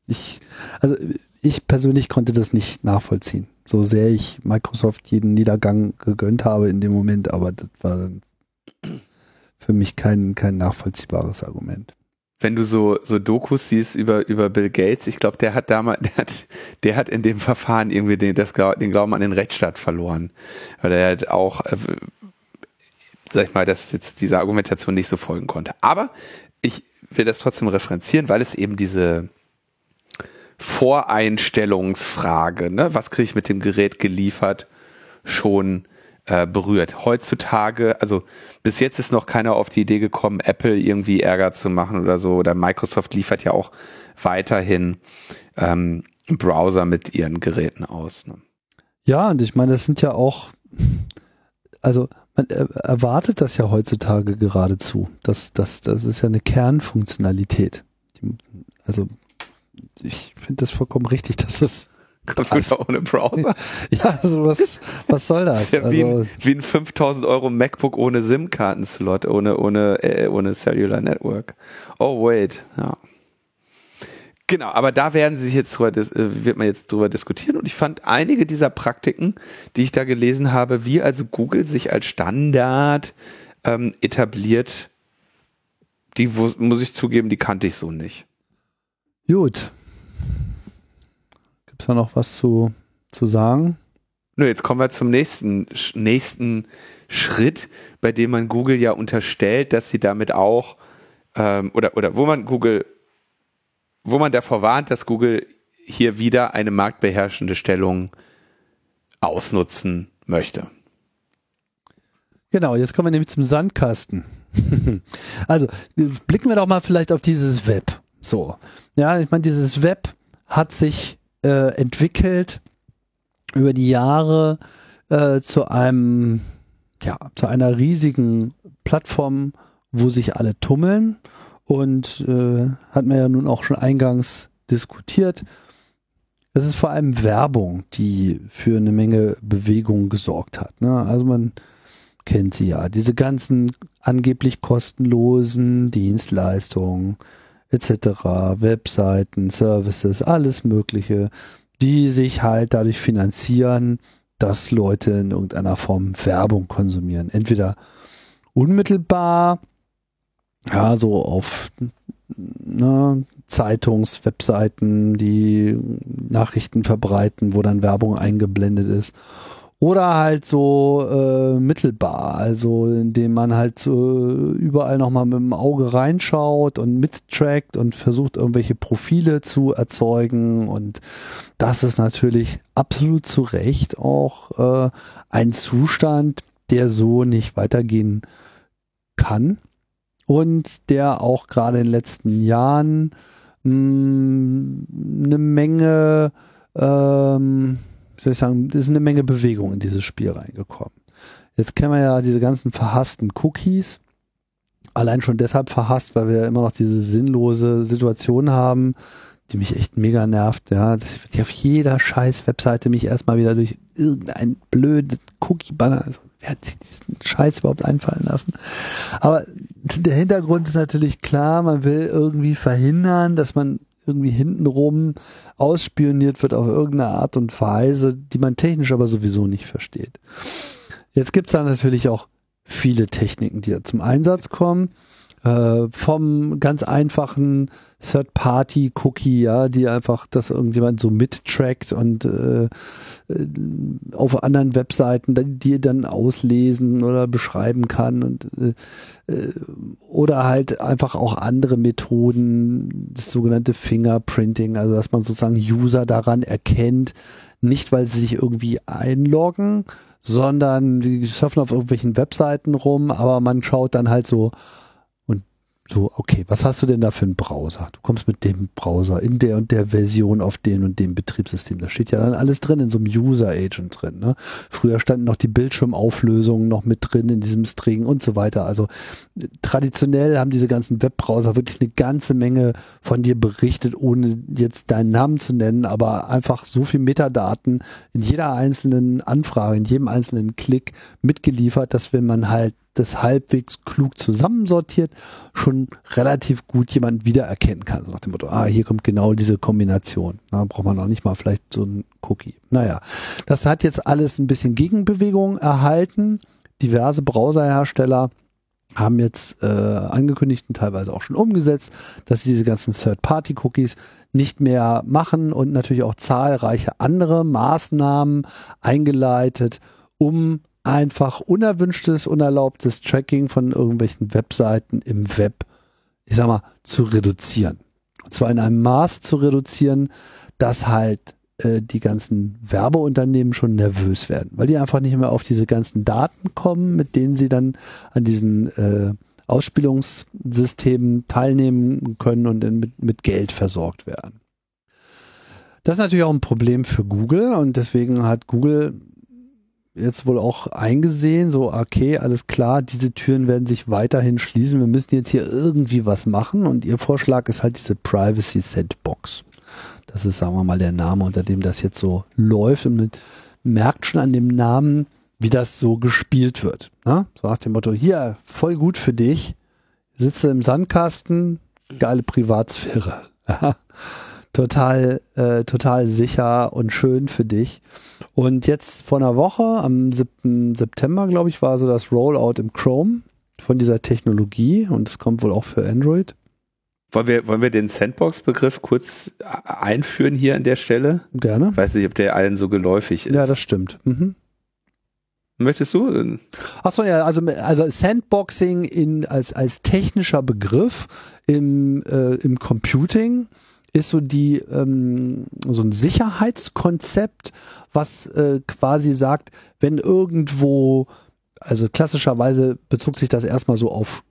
ich, also ich persönlich konnte das nicht nachvollziehen. So sehr ich Microsoft jeden Niedergang gegönnt habe in dem Moment, aber das war dann für mich kein, kein nachvollziehbares Argument. Wenn du so, so Dokus siehst über, über Bill Gates, ich glaube, der hat damals, der hat, der hat in dem Verfahren irgendwie den, das, den Glauben an den Rechtsstaat verloren. Weil er halt auch, äh, sag ich mal, dass jetzt diese Argumentation nicht so folgen konnte. Aber ich will das trotzdem referenzieren, weil es eben diese Voreinstellungsfrage, ne, was kriege ich mit dem Gerät geliefert, schon äh, berührt. Heutzutage, also bis jetzt ist noch keiner auf die Idee gekommen, Apple irgendwie Ärger zu machen oder so. Oder Microsoft liefert ja auch weiterhin ähm, Browser mit ihren Geräten aus. Ne? Ja, und ich meine, das sind ja auch, also man erwartet das ja heutzutage geradezu. Das, das, das ist ja eine Kernfunktionalität. Also ich finde das vollkommen richtig, dass das Computer ohne Browser. ja, also was, was soll das? Ja, wie, Also, ein, wie ein 5000 Euro MacBook ohne SIM-Karten-Slot, ohne, ohne, äh, ohne Cellular Network. Oh, wait, ja. Genau, aber da werden sich jetzt drüber, äh, wird man jetzt drüber diskutieren und ich fand einige dieser Praktiken, die ich da gelesen habe, wie also Google sich als Standard ähm, etabliert, die muss ich zugeben, die kannte ich so nicht. gut. Gibt's da noch was zu, zu sagen? Nö, jetzt kommen wir zum nächsten, nächsten Schritt, bei dem man Google ja unterstellt, dass sie damit auch, ähm, oder, oder wo man Google, wo man davor warnt, dass Google hier wieder eine marktbeherrschende Stellung ausnutzen möchte. Genau, jetzt kommen wir nämlich zum Sandkasten. also, blicken wir doch mal vielleicht auf dieses Web. So. Ja, ich meine, dieses Web hat sich äh, entwickelt über die Jahre äh, zu einem ja, zu einer riesigen Plattform, wo sich alle tummeln und äh, hat man ja nun auch schon eingangs diskutiert. Es ist vor allem Werbung, die für eine Menge Bewegung gesorgt hat. Ne? Also man kennt sie ja. Diese ganzen angeblich kostenlosen Dienstleistungen etc., Webseiten, Services, alles Mögliche, die sich halt dadurch finanzieren, dass Leute in irgendeiner Form Werbung konsumieren. Entweder unmittelbar, ja, so auf ne, Zeitungs-, Webseiten, die Nachrichten verbreiten, wo dann Werbung eingeblendet ist. Oder halt so äh, mittelbar, also indem man halt so überall nochmal mit dem Auge reinschaut und mittrackt und versucht irgendwelche Profile zu erzeugen. Und das ist natürlich absolut zu Recht auch äh, ein Zustand, der so nicht weitergehen kann und der auch gerade in den letzten Jahren mh, mm, eine Menge ähm, soll ich sagen, ist eine Menge Bewegung in dieses Spiel reingekommen. Jetzt kennen wir ja diese ganzen verhassten Cookies. Allein schon deshalb verhasst, weil wir immer noch diese sinnlose Situation haben, die mich echt mega nervt, ja, dass ich auf jeder scheiß Webseite mich erstmal wieder durch irgendein blöden Cookie-Banner, also wer hat sich diesen Scheiß überhaupt einfallen lassen? Aber der Hintergrund ist natürlich klar, man will irgendwie verhindern, dass man irgendwie hintenrum ausspioniert wird auf irgendeine Art und Weise, die man technisch aber sowieso nicht versteht. Jetzt gibt's da natürlich auch viele Techniken, die da zum Einsatz kommen. Äh, vom ganz einfachen Third-Party-Cookie, ja, die einfach das irgendjemand so mittrackt und äh, äh, auf anderen Webseiten, die dann auslesen oder beschreiben kann und äh, äh, oder halt einfach auch andere Methoden, das sogenannte Fingerprinting, also dass man sozusagen User daran erkennt, nicht weil sie sich irgendwie einloggen, sondern die surfen auf irgendwelchen Webseiten rum, aber man schaut dann halt so, so, okay, was hast du denn da für einen Browser? Du kommst mit dem Browser in der und der Version auf den und dem Betriebssystem. Da steht ja dann alles drin in so einem User Agent drin. Ne? Früher standen noch die Bildschirmauflösungen noch mit drin in diesem String und so weiter. Also traditionell haben diese ganzen Webbrowser wirklich eine ganze Menge von dir berichtet, ohne jetzt deinen Namen zu nennen, aber einfach so viel Metadaten in jeder einzelnen Anfrage, in jedem einzelnen Klick mitgeliefert, dass wenn man halt das halbwegs klug zusammensortiert, schon relativ gut jemand wiedererkennen kann. So nach dem Motto, ah, hier kommt genau diese Kombination. Da braucht man auch nicht mal vielleicht so ein Cookie. Naja, das hat jetzt alles ein bisschen Gegenbewegung erhalten. Diverse Browserhersteller haben jetzt äh, angekündigt und teilweise auch schon umgesetzt, dass sie diese ganzen Third-Party-Cookies nicht mehr machen und natürlich auch zahlreiche andere Maßnahmen eingeleitet, um einfach unerwünschtes, unerlaubtes Tracking von irgendwelchen Webseiten im Web, ich sag mal, zu reduzieren. Und zwar in einem Maß zu reduzieren, dass halt äh, die ganzen Werbeunternehmen schon nervös werden, weil die einfach nicht mehr auf diese ganzen Daten kommen, mit denen sie dann an diesen äh, Ausspielungssystemen teilnehmen können und mit, mit Geld versorgt werden. Das ist natürlich auch ein Problem für Google und deswegen hat Google jetzt wohl auch eingesehen, so, okay, alles klar, diese Türen werden sich weiterhin schließen, wir müssen jetzt hier irgendwie was machen und ihr Vorschlag ist halt diese Privacy Sandbox. Das ist, sagen wir mal, der Name, unter dem das jetzt so läuft und man merkt schon an dem Namen, wie das so gespielt wird. Ne? So nach dem Motto, hier, voll gut für dich, sitze im Sandkasten, geile Privatsphäre. total, äh, total sicher und schön für dich. Und jetzt vor einer Woche, am 7. September, glaube ich, war so das Rollout im Chrome von dieser Technologie und es kommt wohl auch für Android. Wollen wir, wollen wir den Sandbox-Begriff kurz einführen hier an der Stelle? Gerne. Ich weiß nicht, ob der allen so geläufig ist. Ja, das stimmt. Mhm. Möchtest du? Achso, ja, also, also Sandboxing in, als, als technischer Begriff im, äh, im Computing ist so die ähm, so ein Sicherheitskonzept, was äh, quasi sagt, wenn irgendwo, also klassischerweise bezog sich das erstmal so auf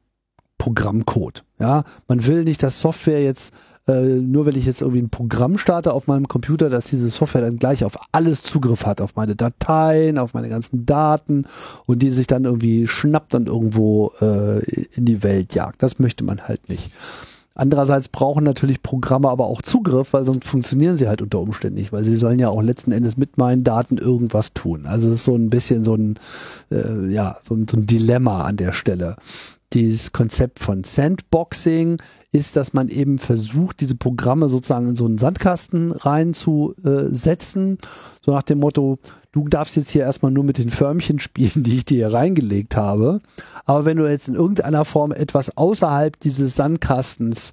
Programmcode. Ja, man will nicht, dass Software jetzt äh, nur wenn ich jetzt irgendwie ein Programm starte auf meinem Computer, dass diese Software dann gleich auf alles Zugriff hat, auf meine Dateien, auf meine ganzen Daten und die sich dann irgendwie schnappt und irgendwo äh, in die Welt jagt. Das möchte man halt nicht. Andererseits brauchen natürlich Programme aber auch Zugriff, weil sonst funktionieren sie halt unter Umständen nicht, weil sie sollen ja auch letzten Endes mit meinen Daten irgendwas tun. Also es ist so ein bisschen so ein, äh, ja, so ein, so ein Dilemma an der Stelle. Dieses Konzept von Sandboxing ist, dass man eben versucht, diese Programme sozusagen in so einen Sandkasten reinzusetzen, so nach dem Motto, du darfst jetzt hier erstmal nur mit den Förmchen spielen, die ich dir hier reingelegt habe. Aber wenn du jetzt in irgendeiner Form etwas außerhalb dieses Sandkastens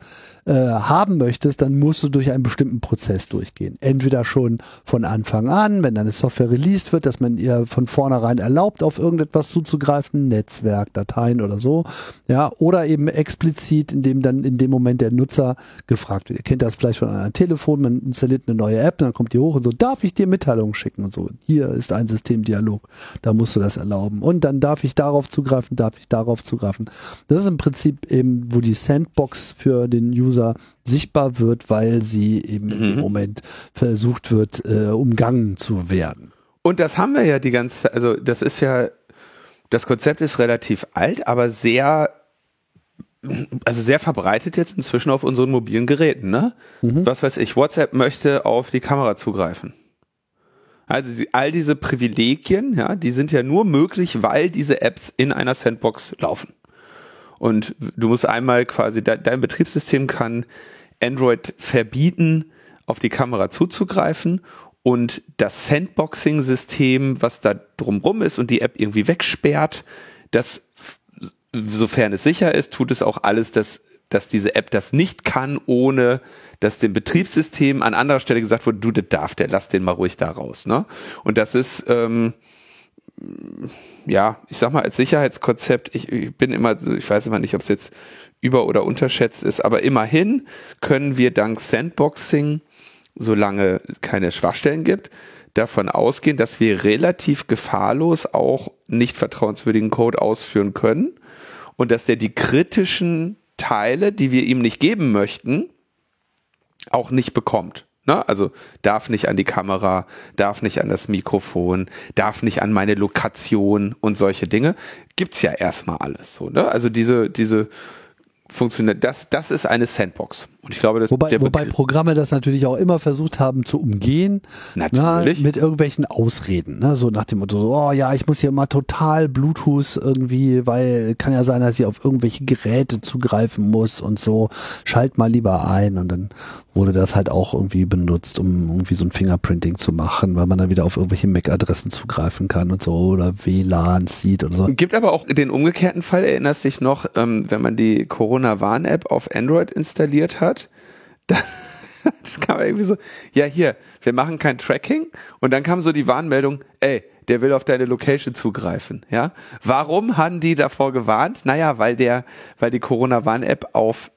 äh, haben möchtest, dann musst du durch einen bestimmten Prozess durchgehen. Entweder schon von Anfang an, wenn deine Software released wird, dass man ihr von vornherein erlaubt, auf irgendetwas zuzugreifen, Netzwerk, Dateien oder so, ja, oder eben explizit, indem dann in dem Moment der Nutzer gefragt wird. Ihr kennt das vielleicht von einem Telefon, man installiert eine neue App, dann kommt die hoch und so, darf ich dir Mitteilungen schicken und so. Hier ist ein Systemdialog, da musst du das erlauben. Und dann darf ich darauf zugreifen, darf ich darauf zugreifen. Das ist im Prinzip eben, wo die Sandbox für den User sichtbar wird, weil sie eben mhm. im Moment versucht wird, äh, umgangen zu werden. Und das haben wir ja die ganze, also das ist ja, das Konzept ist relativ alt, aber sehr also sehr verbreitet jetzt inzwischen auf unseren mobilen Geräten, ne? Mhm. Was weiß ich, WhatsApp möchte auf die Kamera zugreifen. Also all diese Privilegien, ja, die sind ja nur möglich, weil diese Apps in einer Sandbox laufen. Und du musst einmal quasi, dein Betriebssystem kann Android verbieten, auf die Kamera zuzugreifen und das Sandboxing-System, was da drumrum ist und die App irgendwie wegsperrt, das, sofern es sicher ist, tut es auch alles, dass, dass diese App das nicht kann, ohne dass dem Betriebssystem an anderer Stelle gesagt wurde, du, das darf der, lass den mal ruhig da raus. Ne? Und das ist, ähm, ja, ich sag mal, als Sicherheitskonzept, ich, ich bin immer ich weiß immer nicht, ob es jetzt über- oder unterschätzt ist, aber immerhin können wir dank Sandboxing, solange es keine Schwachstellen gibt, davon ausgehen, dass wir relativ gefahrlos auch nicht vertrauenswürdigen Code ausführen können und dass der die kritischen Teile, die wir ihm nicht geben möchten, auch nicht bekommt. Ne? Also darf nicht an die Kamera, darf nicht an das Mikrofon, darf nicht an meine Lokation und solche Dinge. Gibt's ja erstmal alles so. Ne? Also diese, diese funktioniert, das, das ist eine Sandbox. Und ich glaube, dass wobei, wobei Programme das natürlich auch immer versucht haben zu umgehen. Natürlich. Na, mit irgendwelchen Ausreden. Ne? So nach dem Motto, oh ja, ich muss hier mal total Bluetooth irgendwie, weil kann ja sein, dass ich auf irgendwelche Geräte zugreifen muss und so. Schalt mal lieber ein. Und dann wurde das halt auch irgendwie benutzt, um irgendwie so ein Fingerprinting zu machen, weil man dann wieder auf irgendwelche MAC-Adressen zugreifen kann und so oder WLAN sieht und so. Gibt aber auch den umgekehrten Fall, erinnerst dich noch, ähm, wenn man die Corona-Warn-App auf Android installiert hat, da kam irgendwie so, ja hier, wir machen kein Tracking und dann kam so die Warnmeldung, ey, der will auf deine Location zugreifen, ja. Warum haben die davor gewarnt? Naja, weil der, weil die Corona-Warn-App auf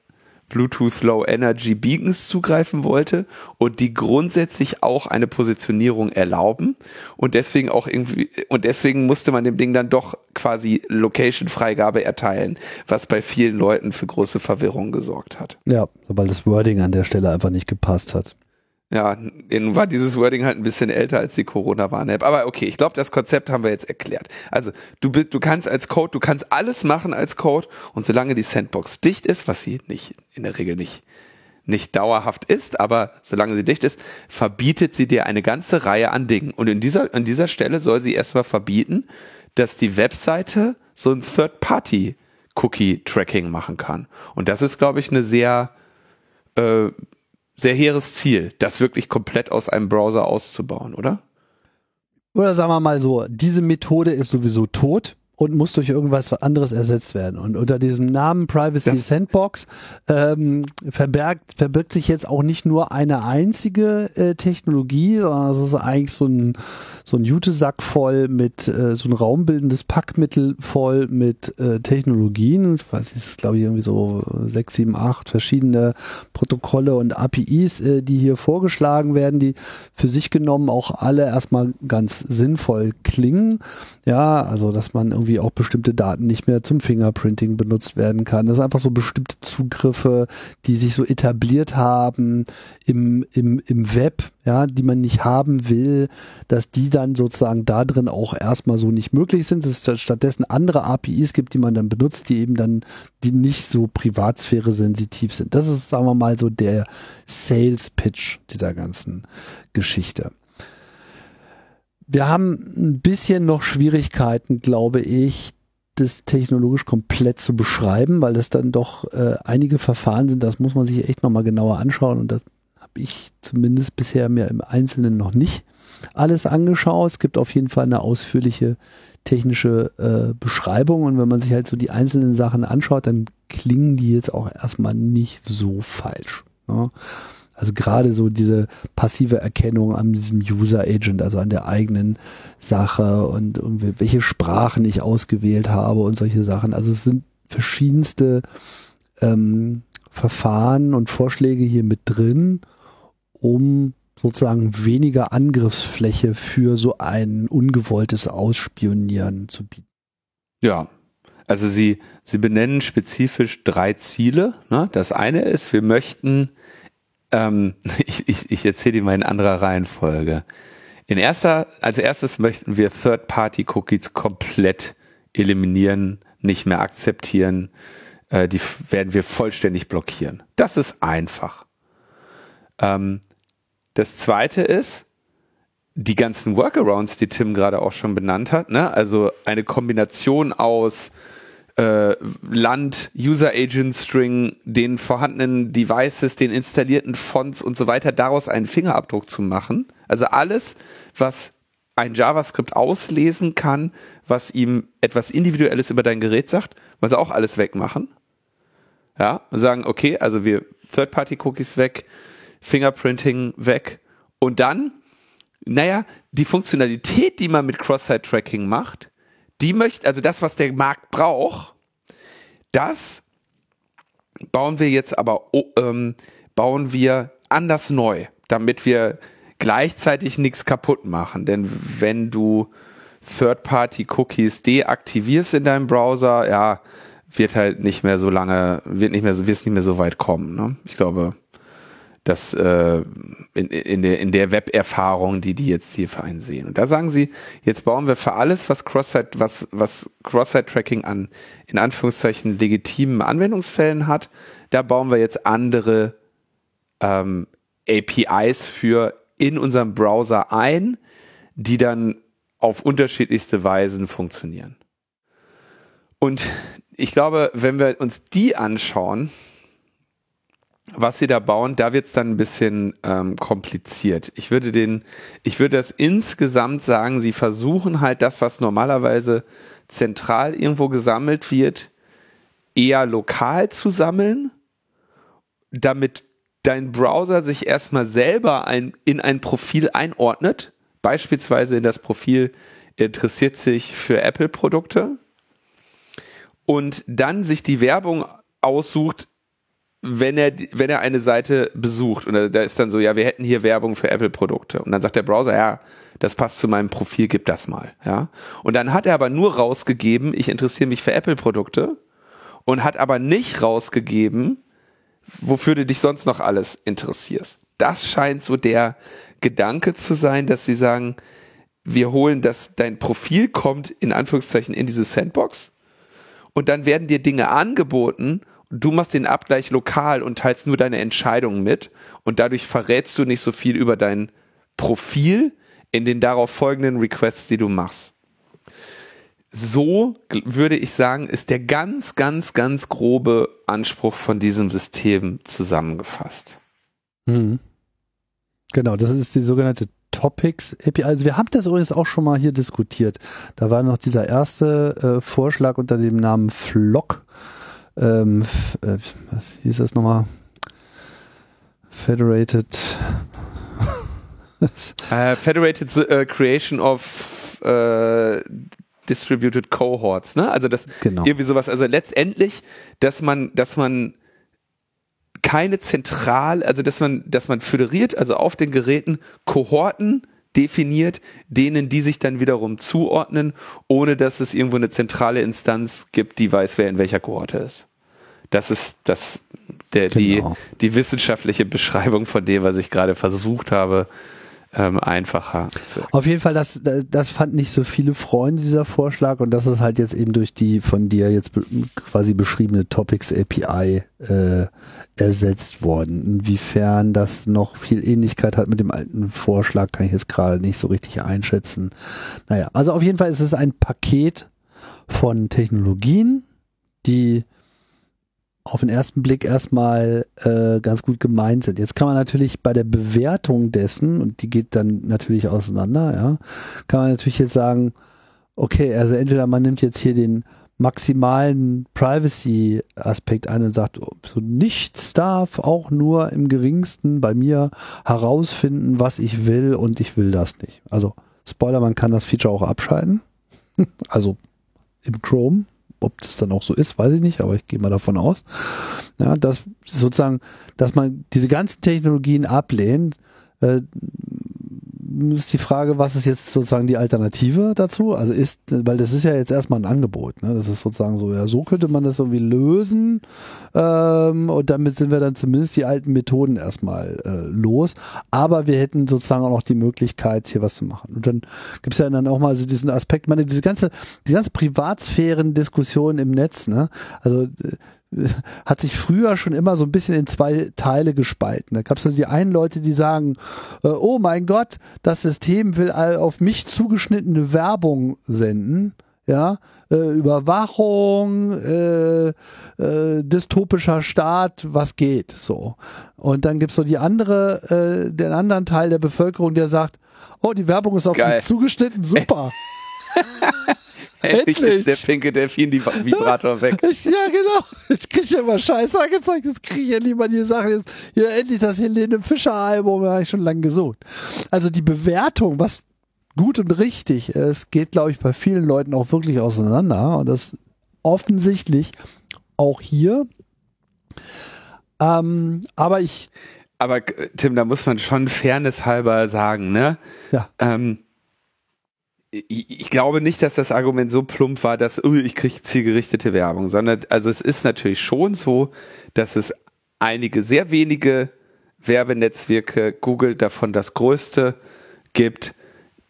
Bluetooth Low Energy Beacons zugreifen wollte und die grundsätzlich auch eine Positionierung erlauben und deswegen auch irgendwie und deswegen musste man dem Ding dann doch quasi Location Freigabe erteilen, was bei vielen Leuten für große Verwirrung gesorgt hat. Ja, weil das Wording an der Stelle einfach nicht gepasst hat. Ja, nun war dieses Wording halt ein bisschen älter als die Corona-Warn-App. Aber okay, ich glaube, das Konzept haben wir jetzt erklärt. Also du, du kannst als Code, du kannst alles machen als Code und solange die Sandbox dicht ist, was sie nicht in der Regel nicht nicht dauerhaft ist, aber solange sie dicht ist, verbietet sie dir eine ganze Reihe an Dingen. Und in dieser, an dieser Stelle soll sie erstmal verbieten, dass die Webseite so ein Third-Party-Cookie-Tracking machen kann. Und das ist, glaube ich, eine sehr äh, sehr hehres Ziel, das wirklich komplett aus einem Browser auszubauen, oder? Oder sagen wir mal so, diese Methode ist sowieso tot und muss durch irgendwas anderes ersetzt werden. Und unter diesem Namen Privacy das Sandbox ähm, verbergt, verbirgt sich jetzt auch nicht nur eine einzige äh, Technologie, sondern es ist eigentlich so ein, so ein Jutesack voll mit, äh, so ein raumbildendes Packmittel voll mit äh, Technologien. Ich weiß nicht, ist glaube ich irgendwie so sechs, sieben, acht verschiedene Protokolle und APIs, äh, die hier vorgeschlagen werden, die für sich genommen auch alle erstmal ganz sinnvoll klingen. Ja, also dass man irgendwie irgendwie auch bestimmte Daten nicht mehr zum Fingerprinting benutzt werden kann. Das sind einfach so bestimmte Zugriffe, die sich so etabliert haben im, im, im Web, ja, die man nicht haben will, dass die dann sozusagen da drin auch erstmal so nicht möglich sind, dass es stattdessen andere APIs gibt, die man dann benutzt, die eben dann, die nicht so Privatsphäre sensitiv sind. Das ist, sagen wir mal, so der Sales Pitch dieser ganzen Geschichte. Wir haben ein bisschen noch Schwierigkeiten, glaube ich, das technologisch komplett zu beschreiben, weil es dann doch äh, einige Verfahren sind, das muss man sich echt nochmal genauer anschauen und das habe ich zumindest bisher mir im Einzelnen noch nicht alles angeschaut. Es gibt auf jeden Fall eine ausführliche technische äh, Beschreibung und wenn man sich halt so die einzelnen Sachen anschaut, dann klingen die jetzt auch erstmal nicht so falsch. Ne? Also gerade so diese passive Erkennung an diesem User Agent, also an der eigenen Sache und, und welche Sprachen ich ausgewählt habe und solche Sachen. Also es sind verschiedenste ähm, Verfahren und Vorschläge hier mit drin, um sozusagen weniger Angriffsfläche für so ein ungewolltes Ausspionieren zu bieten. Ja, also sie, sie benennen spezifisch drei Ziele. Ne? Das eine ist, wir möchten, ähm, ich, ich, ich erzähle die mal in anderer Reihenfolge. In erster, als erstes möchten wir Third-Party-Cookies komplett eliminieren, nicht mehr akzeptieren. Äh, die werden wir vollständig blockieren. Das ist einfach. Ähm, das zweite ist, die ganzen Workarounds, die Tim gerade auch schon benannt hat, ne? also eine Kombination aus äh, Land, User Agent String, den vorhandenen Devices, den installierten Fonts und so weiter, daraus einen Fingerabdruck zu machen. Also alles, was ein JavaScript auslesen kann, was ihm etwas Individuelles über dein Gerät sagt, was auch alles wegmachen. Ja, sagen, okay, also wir Third-Party-Cookies weg, Fingerprinting weg und dann, naja, die Funktionalität, die man mit Cross-Site-Tracking macht, die möchte, also das, was der Markt braucht, das bauen wir jetzt aber, ähm, bauen wir anders neu, damit wir gleichzeitig nichts kaputt machen. Denn wenn du Third-Party-Cookies deaktivierst in deinem Browser, ja, wird halt nicht mehr so lange, wird nicht mehr, wirst nicht mehr so weit kommen. Ne? Ich glaube, das äh, in, in der, in der Web-Erfahrung, die die jetzt hier sehen. Und da sagen sie, jetzt bauen wir für alles, was Cross-Site, was, was Cross-Site-Tracking an, in Anführungszeichen, legitimen Anwendungsfällen hat, da bauen wir jetzt andere ähm, APIs für in unserem Browser ein, die dann auf unterschiedlichste Weisen funktionieren. Und ich glaube, wenn wir uns die anschauen, was sie da bauen, da wird es dann ein bisschen ähm, kompliziert. Ich würde den, ich würde das insgesamt sagen, sie versuchen halt das, was normalerweise zentral irgendwo gesammelt wird, eher lokal zu sammeln, damit dein Browser sich erstmal selber ein, in ein Profil einordnet, beispielsweise in das Profil interessiert sich für Apple-Produkte und dann sich die Werbung aussucht, wenn er, wenn er eine Seite besucht und da ist dann so, ja, wir hätten hier Werbung für Apple-Produkte. Und dann sagt der Browser, ja, das passt zu meinem Profil, gib das mal. Ja. Und dann hat er aber nur rausgegeben, ich interessiere mich für Apple-Produkte und hat aber nicht rausgegeben, wofür du dich sonst noch alles interessierst. Das scheint so der Gedanke zu sein, dass sie sagen, wir holen das, dein Profil kommt in Anführungszeichen in diese Sandbox und dann werden dir Dinge angeboten du machst den Abgleich lokal und teilst nur deine Entscheidungen mit und dadurch verrätst du nicht so viel über dein Profil in den darauf folgenden Requests, die du machst. So würde ich sagen, ist der ganz, ganz, ganz grobe Anspruch von diesem System zusammengefasst. Mhm. Genau, das ist die sogenannte Topics API. Also wir haben das übrigens auch schon mal hier diskutiert. Da war noch dieser erste äh, Vorschlag unter dem Namen Flock ähm, äh, was hieß das nochmal? Federated. uh, Federated uh, Creation of uh, Distributed Cohorts, ne? Also das genau. irgendwie sowas. Also letztendlich, dass man, dass man keine zentral, also dass man, dass man föderiert, also auf den Geräten Kohorten definiert, denen die sich dann wiederum zuordnen, ohne dass es irgendwo eine zentrale Instanz gibt, die weiß, wer in welcher Kohorte ist. Das ist das, der, genau. die, die wissenschaftliche Beschreibung von dem, was ich gerade versucht habe, ähm, einfacher. Auf jeden Fall, das, das fand nicht so viele Freunde, dieser Vorschlag, und das ist halt jetzt eben durch die von dir jetzt quasi beschriebene Topics API äh, ersetzt worden. Inwiefern das noch viel Ähnlichkeit hat mit dem alten Vorschlag, kann ich jetzt gerade nicht so richtig einschätzen. Naja, also auf jeden Fall ist es ein Paket von Technologien, die auf den ersten Blick erstmal äh, ganz gut gemeint sind. Jetzt kann man natürlich bei der Bewertung dessen, und die geht dann natürlich auseinander, ja, kann man natürlich jetzt sagen, okay, also entweder man nimmt jetzt hier den maximalen Privacy-Aspekt ein und sagt, so nichts darf auch nur im geringsten bei mir herausfinden, was ich will und ich will das nicht. Also Spoiler, man kann das Feature auch abschalten. also im Chrome ob das dann auch so ist, weiß ich nicht, aber ich gehe mal davon aus. Ja, dass sozusagen, dass man diese ganzen Technologien ablehnt, äh, ist die Frage, was ist jetzt sozusagen die Alternative dazu? Also ist, weil das ist ja jetzt erstmal ein Angebot, ne? Das ist sozusagen so, ja, so könnte man das irgendwie lösen ähm, und damit sind wir dann zumindest die alten Methoden erstmal äh, los. Aber wir hätten sozusagen auch noch die Möglichkeit, hier was zu machen. Und dann gibt es ja dann auch mal so diesen Aspekt, meine, diese ganze, die ganze Privatsphären-Diskussion im Netz, ne? Also äh, hat sich früher schon immer so ein bisschen in zwei Teile gespalten. Da gab es die einen Leute, die sagen, äh, oh mein Gott, das System will auf mich zugeschnittene Werbung senden. Ja, äh, Überwachung, äh, äh, dystopischer Staat, was geht so. Und dann gibt's so die andere, äh, den anderen Teil der Bevölkerung, der sagt, oh, die Werbung ist auf Geil. mich zugeschnitten, super. Endlich ist der pinke Delfin die Vibrator weg. ja, genau. Jetzt krieg ich ja immer Scheiße angezeigt. Jetzt kriege ich ja lieber die Sache. Jetzt, ja, endlich das Helene Fischer Album, habe ich schon lange gesucht. Also die Bewertung, was gut und richtig ist, geht, glaube ich, bei vielen Leuten auch wirklich auseinander. Und das offensichtlich auch hier. Ähm, aber ich. Aber Tim, da muss man schon Fairness halber sagen, ne? Ja. Ähm, ich glaube nicht, dass das Argument so plump war, dass uh, ich kriege zielgerichtete Werbung, sondern also es ist natürlich schon so, dass es einige sehr wenige Werbenetzwerke, Google davon das größte gibt,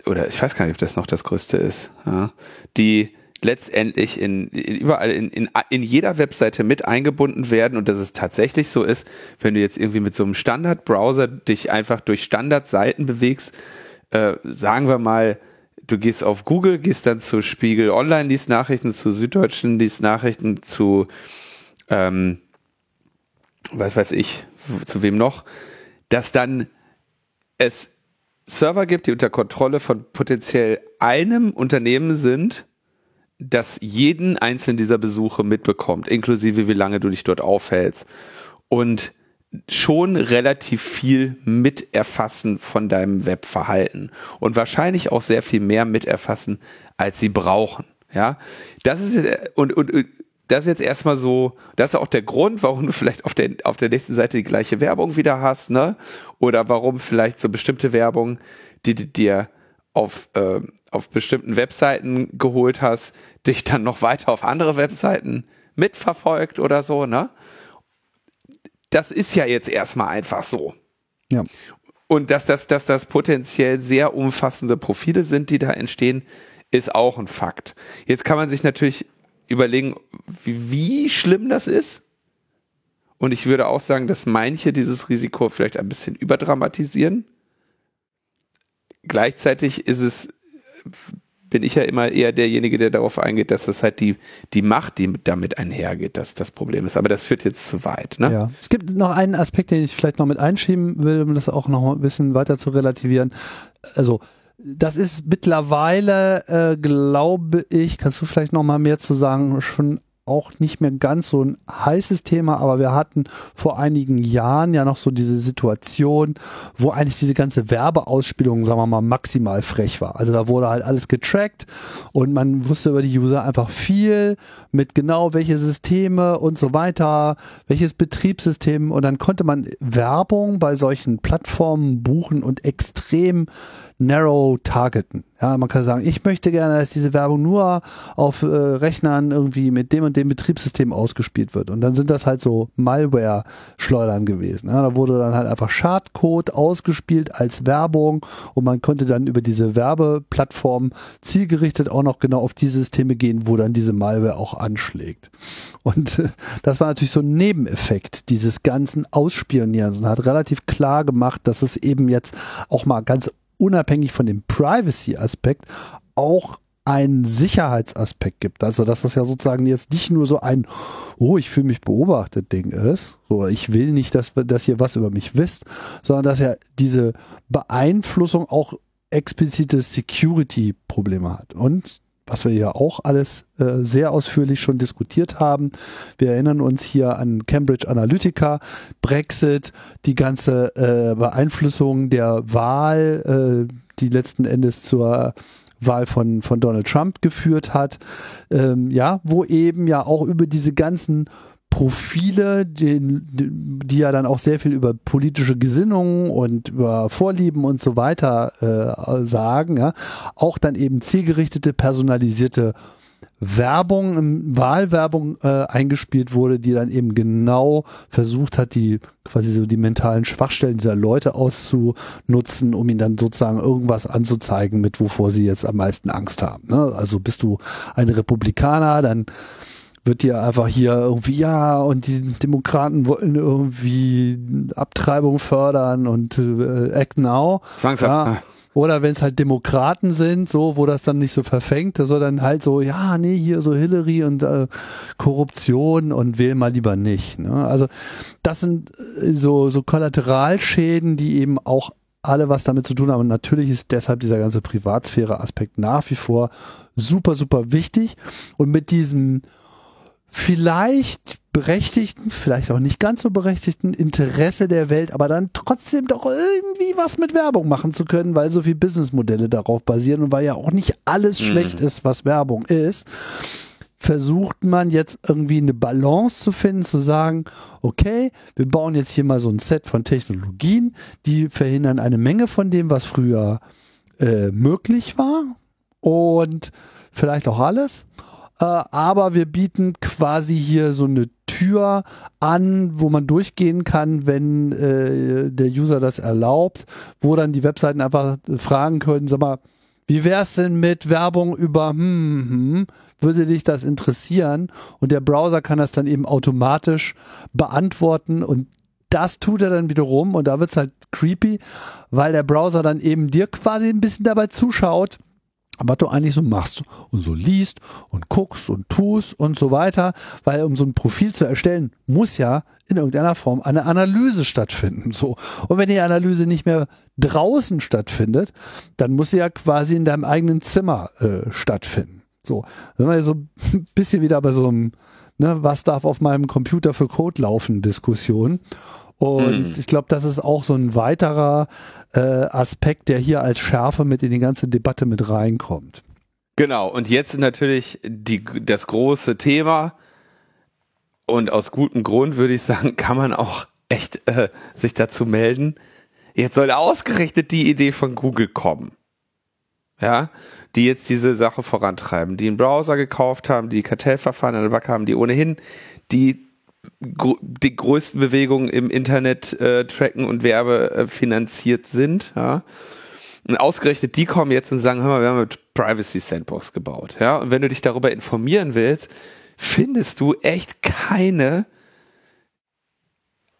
oder ich weiß gar nicht, ob das noch das größte ist, ja, die letztendlich in, in überall in, in, in jeder Webseite mit eingebunden werden. Und dass es tatsächlich so ist, wenn du jetzt irgendwie mit so einem Standardbrowser dich einfach durch Standardseiten bewegst, äh, sagen wir mal, du gehst auf Google, gehst dann zu Spiegel Online, liest Nachrichten, zu Süddeutschen, liest Nachrichten, zu, ähm, was weiß ich, zu wem noch, dass dann es Server gibt, die unter Kontrolle von potenziell einem Unternehmen sind, das jeden einzelnen dieser Besuche mitbekommt, inklusive wie lange du dich dort aufhältst. Und schon relativ viel miterfassen von deinem Webverhalten und wahrscheinlich auch sehr viel mehr miterfassen, als sie brauchen. Ja, das ist und, und, und das ist jetzt erstmal so, das ist auch der Grund, warum du vielleicht auf der, auf der nächsten Seite die gleiche Werbung wieder hast, ne? Oder warum vielleicht so bestimmte Werbung, die du dir auf, äh, auf bestimmten Webseiten geholt hast, dich dann noch weiter auf andere Webseiten mitverfolgt oder so, ne? Das ist ja jetzt erstmal einfach so. Ja. Und dass das, dass das potenziell sehr umfassende Profile sind, die da entstehen, ist auch ein Fakt. Jetzt kann man sich natürlich überlegen, wie, wie schlimm das ist. Und ich würde auch sagen, dass manche dieses Risiko vielleicht ein bisschen überdramatisieren. Gleichzeitig ist es bin ich ja immer eher derjenige, der darauf eingeht, dass das halt die, die Macht, die damit einhergeht, dass das Problem ist. Aber das führt jetzt zu weit. Ne? Ja. Es gibt noch einen Aspekt, den ich vielleicht noch mit einschieben will, um das auch noch ein bisschen weiter zu relativieren. Also das ist mittlerweile, äh, glaube ich, kannst du vielleicht noch mal mehr zu sagen, schon auch nicht mehr ganz so ein heißes Thema, aber wir hatten vor einigen Jahren ja noch so diese Situation, wo eigentlich diese ganze Werbeausspielung, sagen wir mal, maximal frech war. Also da wurde halt alles getrackt und man wusste über die User einfach viel mit genau welche Systeme und so weiter, welches Betriebssystem und dann konnte man Werbung bei solchen Plattformen buchen und extrem narrow targeten. Ja, man kann sagen, ich möchte gerne, dass diese Werbung nur auf äh, Rechnern irgendwie mit dem und dem Betriebssystem ausgespielt wird. Und dann sind das halt so Malware-Schleudern gewesen. Ja, da wurde dann halt einfach Schadcode ausgespielt als Werbung und man konnte dann über diese Werbeplattform zielgerichtet auch noch genau auf die Systeme gehen, wo dann diese Malware auch anschlägt. Und äh, das war natürlich so ein Nebeneffekt dieses ganzen Ausspionierens und hat relativ klar gemacht, dass es eben jetzt auch mal ganz unabhängig von dem Privacy-Aspekt auch einen Sicherheitsaspekt gibt. Also, dass das ja sozusagen jetzt nicht nur so ein, oh, ich fühle mich beobachtet Ding ist, so, ich will nicht, dass, dass ihr was über mich wisst, sondern dass ja diese Beeinflussung auch explizite Security-Probleme hat. Und was wir ja auch alles äh, sehr ausführlich schon diskutiert haben. Wir erinnern uns hier an Cambridge Analytica, Brexit, die ganze äh, Beeinflussung der Wahl, äh, die letzten Endes zur Wahl von, von Donald Trump geführt hat, ähm, ja, wo eben ja auch über diese ganzen Profile, die, die ja dann auch sehr viel über politische Gesinnungen und über Vorlieben und so weiter äh, sagen, ja, auch dann eben zielgerichtete, personalisierte Werbung, Wahlwerbung äh, eingespielt wurde, die dann eben genau versucht hat, die quasi so die mentalen Schwachstellen dieser Leute auszunutzen, um ihnen dann sozusagen irgendwas anzuzeigen, mit wovor sie jetzt am meisten Angst haben. Ne? Also bist du ein Republikaner, dann wird dir einfach hier irgendwie, ja, und die Demokraten wollen irgendwie Abtreibung fördern und äh, Act Now. Zwangsab. Ja. Oder wenn es halt Demokraten sind, so, wo das dann nicht so verfängt, da soll dann halt so, ja, nee, hier so Hillary und äh, Korruption und wähl mal lieber nicht. Ne? Also das sind äh, so, so Kollateralschäden, die eben auch alle was damit zu tun haben. Und natürlich ist deshalb dieser ganze Privatsphäre-Aspekt nach wie vor super, super wichtig. Und mit diesem vielleicht berechtigten, vielleicht auch nicht ganz so berechtigten Interesse der Welt, aber dann trotzdem doch irgendwie was mit Werbung machen zu können, weil so viele Businessmodelle darauf basieren und weil ja auch nicht alles mhm. schlecht ist, was Werbung ist, versucht man jetzt irgendwie eine Balance zu finden, zu sagen, okay, wir bauen jetzt hier mal so ein Set von Technologien, die verhindern eine Menge von dem, was früher äh, möglich war und vielleicht auch alles aber wir bieten quasi hier so eine Tür an, wo man durchgehen kann, wenn äh, der User das erlaubt, wo dann die Webseiten einfach fragen können, sag mal, wie wär's denn mit Werbung über, hm, hm, hm, würde dich das interessieren? Und der Browser kann das dann eben automatisch beantworten und das tut er dann wiederum und da wird's halt creepy, weil der Browser dann eben dir quasi ein bisschen dabei zuschaut, was du eigentlich so machst und so liest und guckst und tust und so weiter, weil um so ein Profil zu erstellen, muss ja in irgendeiner Form eine Analyse stattfinden. So. Und wenn die Analyse nicht mehr draußen stattfindet, dann muss sie ja quasi in deinem eigenen Zimmer äh, stattfinden. So, sind wir so ein bisschen wieder bei so einem, ne, was darf auf meinem Computer für Code laufen, Diskussion. Und mhm. ich glaube, das ist auch so ein weiterer äh, Aspekt, der hier als Schärfe mit in die ganze Debatte mit reinkommt. Genau, und jetzt natürlich die, das große Thema. Und aus gutem Grund würde ich sagen, kann man auch echt äh, sich dazu melden. Jetzt soll ausgerechnet die Idee von Google kommen. Ja, die jetzt diese Sache vorantreiben, die einen Browser gekauft haben, die Kartellverfahren an der Backe haben, die ohnehin die die größten Bewegungen im Internet äh, tracken und werbefinanziert sind. Ja. Und ausgerechnet die kommen jetzt und sagen, hör mal, wir haben mit Privacy Sandbox gebaut. Ja. Und wenn du dich darüber informieren willst, findest du echt keine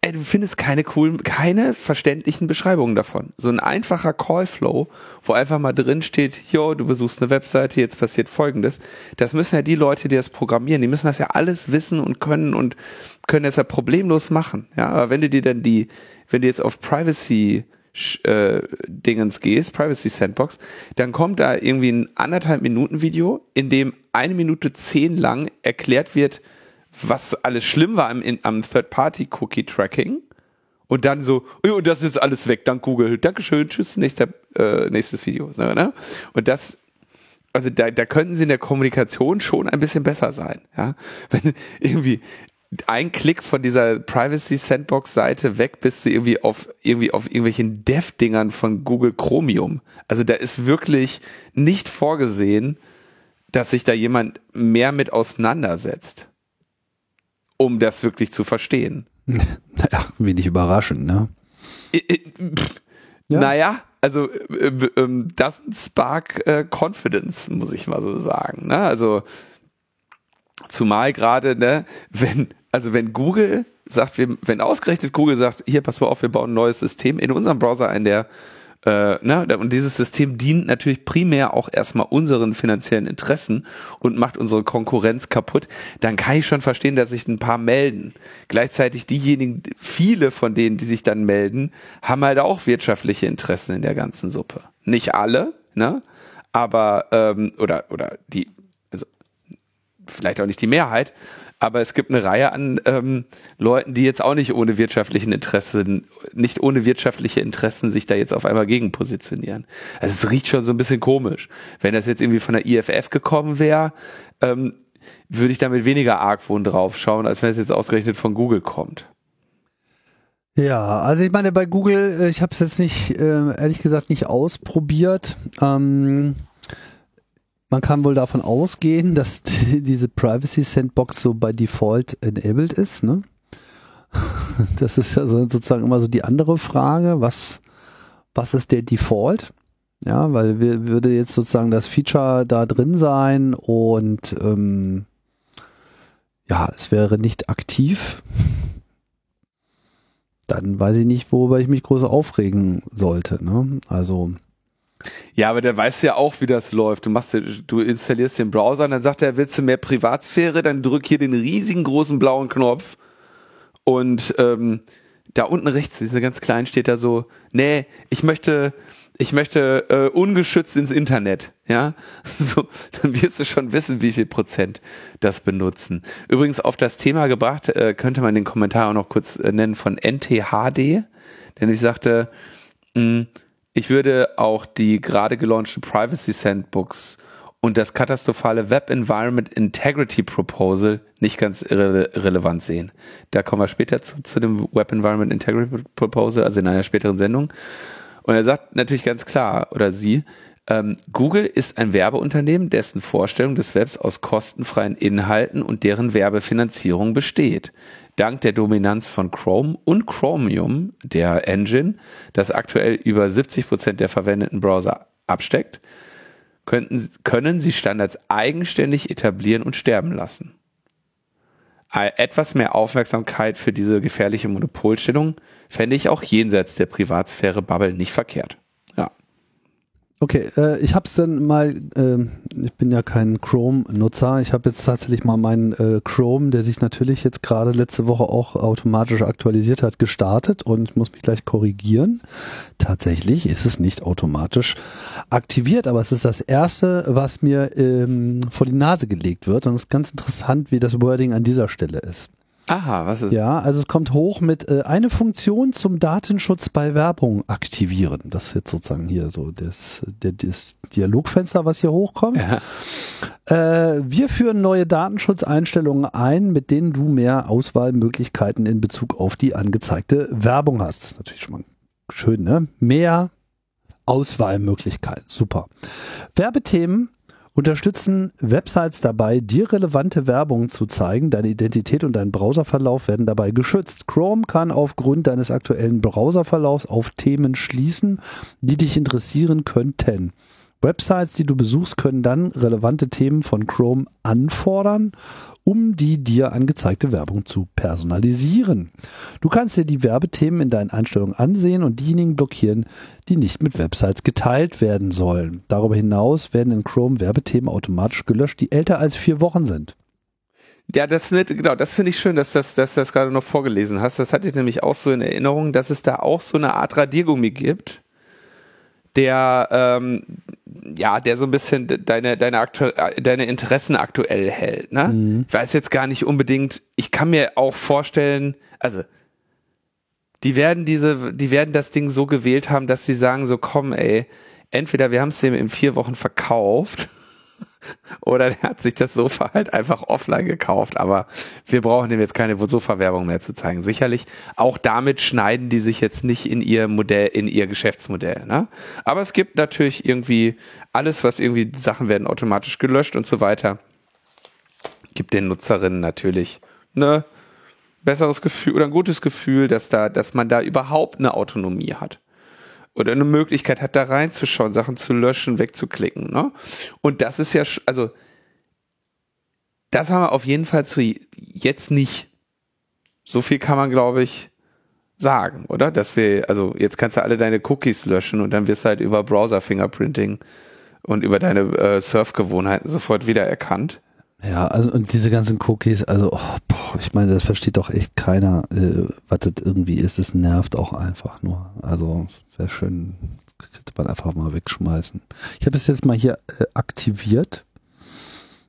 ey, du findest keine coolen, keine verständlichen Beschreibungen davon. So ein einfacher Callflow, wo einfach mal drin steht, jo, du besuchst eine Webseite, jetzt passiert folgendes. Das müssen ja die Leute, die das programmieren, die müssen das ja alles wissen und können und können das ja problemlos machen. Ja, aber wenn du dir dann die, wenn du jetzt auf Privacy äh, Dingens gehst, Privacy Sandbox, dann kommt da irgendwie ein anderthalb Minuten Video, in dem eine Minute zehn lang erklärt wird, was alles schlimm war am, am Third-Party-Cookie-Tracking. Und dann so, oh, das ist alles weg, dank Google. Dankeschön, tschüss, nächster, äh, nächstes Video. Ne? Und das, also da, da könnten sie in der Kommunikation schon ein bisschen besser sein. Ja? Wenn irgendwie ein Klick von dieser Privacy Sandbox Seite weg bist du irgendwie auf irgendwie auf irgendwelchen Dev Dingern von Google Chromium. Also da ist wirklich nicht vorgesehen, dass sich da jemand mehr mit auseinandersetzt, um das wirklich zu verstehen. naja, wenig überraschend, ne? Ja. Naja, also äh, äh, das Spark äh, Confidence, muss ich mal so sagen. Ne? Also zumal gerade, ne, wenn, also wenn Google sagt, wenn ausgerechnet Google sagt, hier, pass mal auf, wir bauen ein neues System in unserem Browser ein, der äh, ne, und dieses System dient natürlich primär auch erstmal unseren finanziellen Interessen und macht unsere Konkurrenz kaputt, dann kann ich schon verstehen, dass sich ein paar melden. Gleichzeitig diejenigen, viele von denen, die sich dann melden, haben halt auch wirtschaftliche Interessen in der ganzen Suppe. Nicht alle, ne? Aber, ähm, oder, oder die, also vielleicht auch nicht die Mehrheit, aber es gibt eine Reihe an ähm, Leuten, die jetzt auch nicht ohne wirtschaftlichen Interessen, nicht ohne wirtschaftliche Interessen sich da jetzt auf einmal gegen positionieren. Also es riecht schon so ein bisschen komisch. Wenn das jetzt irgendwie von der IFF gekommen wäre, ähm, würde ich damit weniger Argwohn drauf schauen, als wenn es jetzt ausgerechnet von Google kommt. Ja, also ich meine, bei Google, äh, ich habe es jetzt nicht, äh, ehrlich gesagt, nicht ausprobiert. Ähm, man kann wohl davon ausgehen, dass die, diese Privacy Sandbox so bei Default enabled ist. Ne? Das ist ja sozusagen immer so die andere Frage, was, was ist der Default? Ja, weil wir, würde jetzt sozusagen das Feature da drin sein und ähm, ja, es wäre nicht aktiv. Dann weiß ich nicht, worüber ich mich groß aufregen sollte. Ne? Also ja, aber der weiß ja auch, wie das läuft. Du machst, du installierst den Browser und dann sagt er, willst du mehr Privatsphäre? Dann drück hier den riesigen großen blauen Knopf und ähm, da unten rechts, diese ganz klein, steht da so, nee, ich möchte, ich möchte äh, ungeschützt ins Internet. Ja, so, dann wirst du schon wissen, wie viel Prozent das benutzen. Übrigens auf das Thema gebracht, äh, könnte man den Kommentar auch noch kurz äh, nennen von NTHD, denn ich sagte, mh, mm, ich würde auch die gerade gelaunchte Privacy Sandbox und das katastrophale Web Environment Integrity Proposal nicht ganz irre relevant sehen. Da kommen wir später zu, zu dem Web Environment Integrity Proposal, also in einer späteren Sendung. Und er sagt natürlich ganz klar, oder sie, ähm, Google ist ein Werbeunternehmen, dessen Vorstellung des Webs aus kostenfreien Inhalten und deren Werbefinanzierung besteht dank der Dominanz von Chrome und Chromium, der Engine, das aktuell über 70 Prozent der verwendeten Browser absteckt, könnten, können sie Standards eigenständig etablieren und sterben lassen. Etwas mehr Aufmerksamkeit für diese gefährliche Monopolstellung fände ich auch jenseits der Privatsphäre-Bubble nicht verkehrt. Okay, äh, ich habe es dann mal, äh, ich bin ja kein Chrome-Nutzer, ich habe jetzt tatsächlich mal meinen äh, Chrome, der sich natürlich jetzt gerade letzte Woche auch automatisch aktualisiert hat, gestartet und ich muss mich gleich korrigieren. Tatsächlich ist es nicht automatisch aktiviert, aber es ist das erste, was mir ähm, vor die Nase gelegt wird und es ist ganz interessant, wie das Wording an dieser Stelle ist. Aha, was ist? Ja, also es kommt hoch mit äh, eine Funktion zum Datenschutz bei Werbung aktivieren. Das ist jetzt sozusagen hier so das, das Dialogfenster, was hier hochkommt. Ja. Äh, wir führen neue Datenschutzeinstellungen ein, mit denen du mehr Auswahlmöglichkeiten in Bezug auf die angezeigte Werbung hast. Das ist natürlich schon mal schön, ne? Mehr Auswahlmöglichkeiten. Super. Werbethemen unterstützen Websites dabei, dir relevante Werbung zu zeigen. Deine Identität und dein Browserverlauf werden dabei geschützt. Chrome kann aufgrund deines aktuellen Browserverlaufs auf Themen schließen, die dich interessieren könnten. Websites, die du besuchst, können dann relevante Themen von Chrome anfordern, um die dir angezeigte Werbung zu personalisieren. Du kannst dir die Werbethemen in deinen Einstellungen ansehen und diejenigen blockieren, die nicht mit Websites geteilt werden sollen. Darüber hinaus werden in Chrome Werbethemen automatisch gelöscht, die älter als vier Wochen sind. Ja, das wird, genau, das finde ich schön, dass, das, dass du das gerade noch vorgelesen hast. Das hatte ich nämlich auch so in Erinnerung, dass es da auch so eine Art Radiergummi gibt, der ähm, ja, der so ein bisschen deine deine aktu deine Interessen aktuell hält. Ne? Mhm. Ich weiß jetzt gar nicht unbedingt. Ich kann mir auch vorstellen, also die werden diese, die werden das Ding so gewählt haben, dass sie sagen so, komm, ey, entweder wir haben es dem in vier Wochen verkauft Oder der hat sich das Sofa halt einfach offline gekauft. Aber wir brauchen dem jetzt keine Sofa-Werbung mehr zu zeigen. Sicherlich, auch damit schneiden die sich jetzt nicht in ihr Modell, in ihr Geschäftsmodell. Ne? Aber es gibt natürlich irgendwie alles, was irgendwie Sachen werden automatisch gelöscht und so weiter. Gibt den Nutzerinnen natürlich ne besseres Gefühl oder ein gutes Gefühl, dass da, dass man da überhaupt eine Autonomie hat oder eine Möglichkeit hat, da reinzuschauen, Sachen zu löschen, wegzuklicken. Ne? Und das ist ja, also das haben wir auf jeden Fall zu jetzt nicht. So viel kann man, glaube ich, sagen, oder? Dass wir, also jetzt kannst du alle deine Cookies löschen und dann wirst du halt über Browser-Fingerprinting und über deine äh, Surfgewohnheiten sofort wiedererkannt. Ja, also und diese ganzen Cookies, also oh, boah, ich meine, das versteht doch echt keiner, äh, was das irgendwie ist. Es nervt auch einfach nur. Also wäre schön, könnte man einfach mal wegschmeißen. Ich habe es jetzt mal hier äh, aktiviert.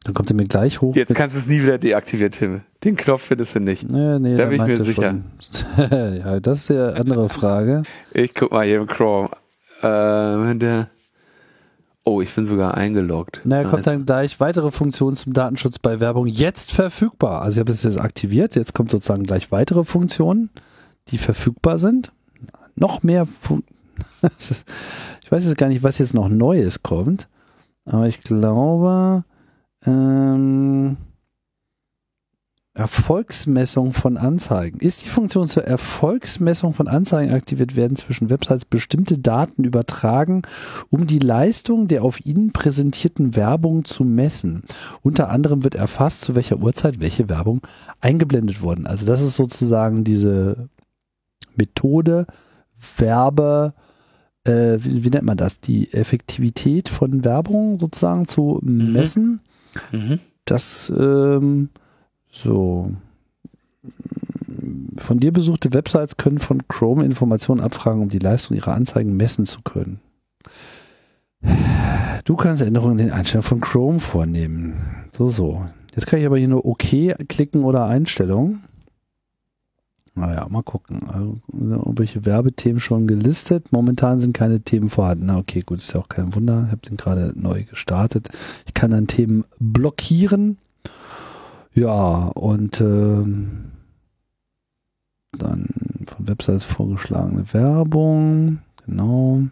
Dann kommt er mir gleich hoch. Jetzt kannst du es nie wieder deaktivieren, Tim. Den Knopf findest du nicht. Nee, nee, da bin ich mir sicher. ja, das ist die andere Frage. Ich guck mal hier im Chrome. Äh, der Oh, ich bin sogar eingeloggt. Naja, kommt dann gleich weitere Funktionen zum Datenschutz bei Werbung jetzt verfügbar. Also ich habe es jetzt aktiviert, jetzt kommt sozusagen gleich weitere Funktionen, die verfügbar sind. Noch mehr Fun Ich weiß jetzt gar nicht, was jetzt noch Neues kommt, aber ich glaube, ähm, Erfolgsmessung von Anzeigen. Ist die Funktion zur Erfolgsmessung von Anzeigen aktiviert werden zwischen Websites bestimmte Daten übertragen, um die Leistung der auf ihnen präsentierten Werbung zu messen. Unter anderem wird erfasst, zu welcher Uhrzeit welche Werbung eingeblendet worden. Also das ist sozusagen diese Methode, Werbe, äh, wie, wie, nennt man das? Die Effektivität von Werbung sozusagen zu mhm. messen. Mhm. Das ähm, so. Von dir besuchte Websites können von Chrome Informationen abfragen, um die Leistung ihrer Anzeigen messen zu können. Du kannst Änderungen in den Einstellungen von Chrome vornehmen. So, so. Jetzt kann ich aber hier nur OK klicken oder Einstellungen. Naja, mal gucken. Also, welche Werbethemen schon gelistet? Momentan sind keine Themen vorhanden. Na, okay, gut, ist ja auch kein Wunder. Ich habe den gerade neu gestartet. Ich kann dann Themen blockieren. Ja, und ähm, dann von Websites vorgeschlagene Werbung, genau.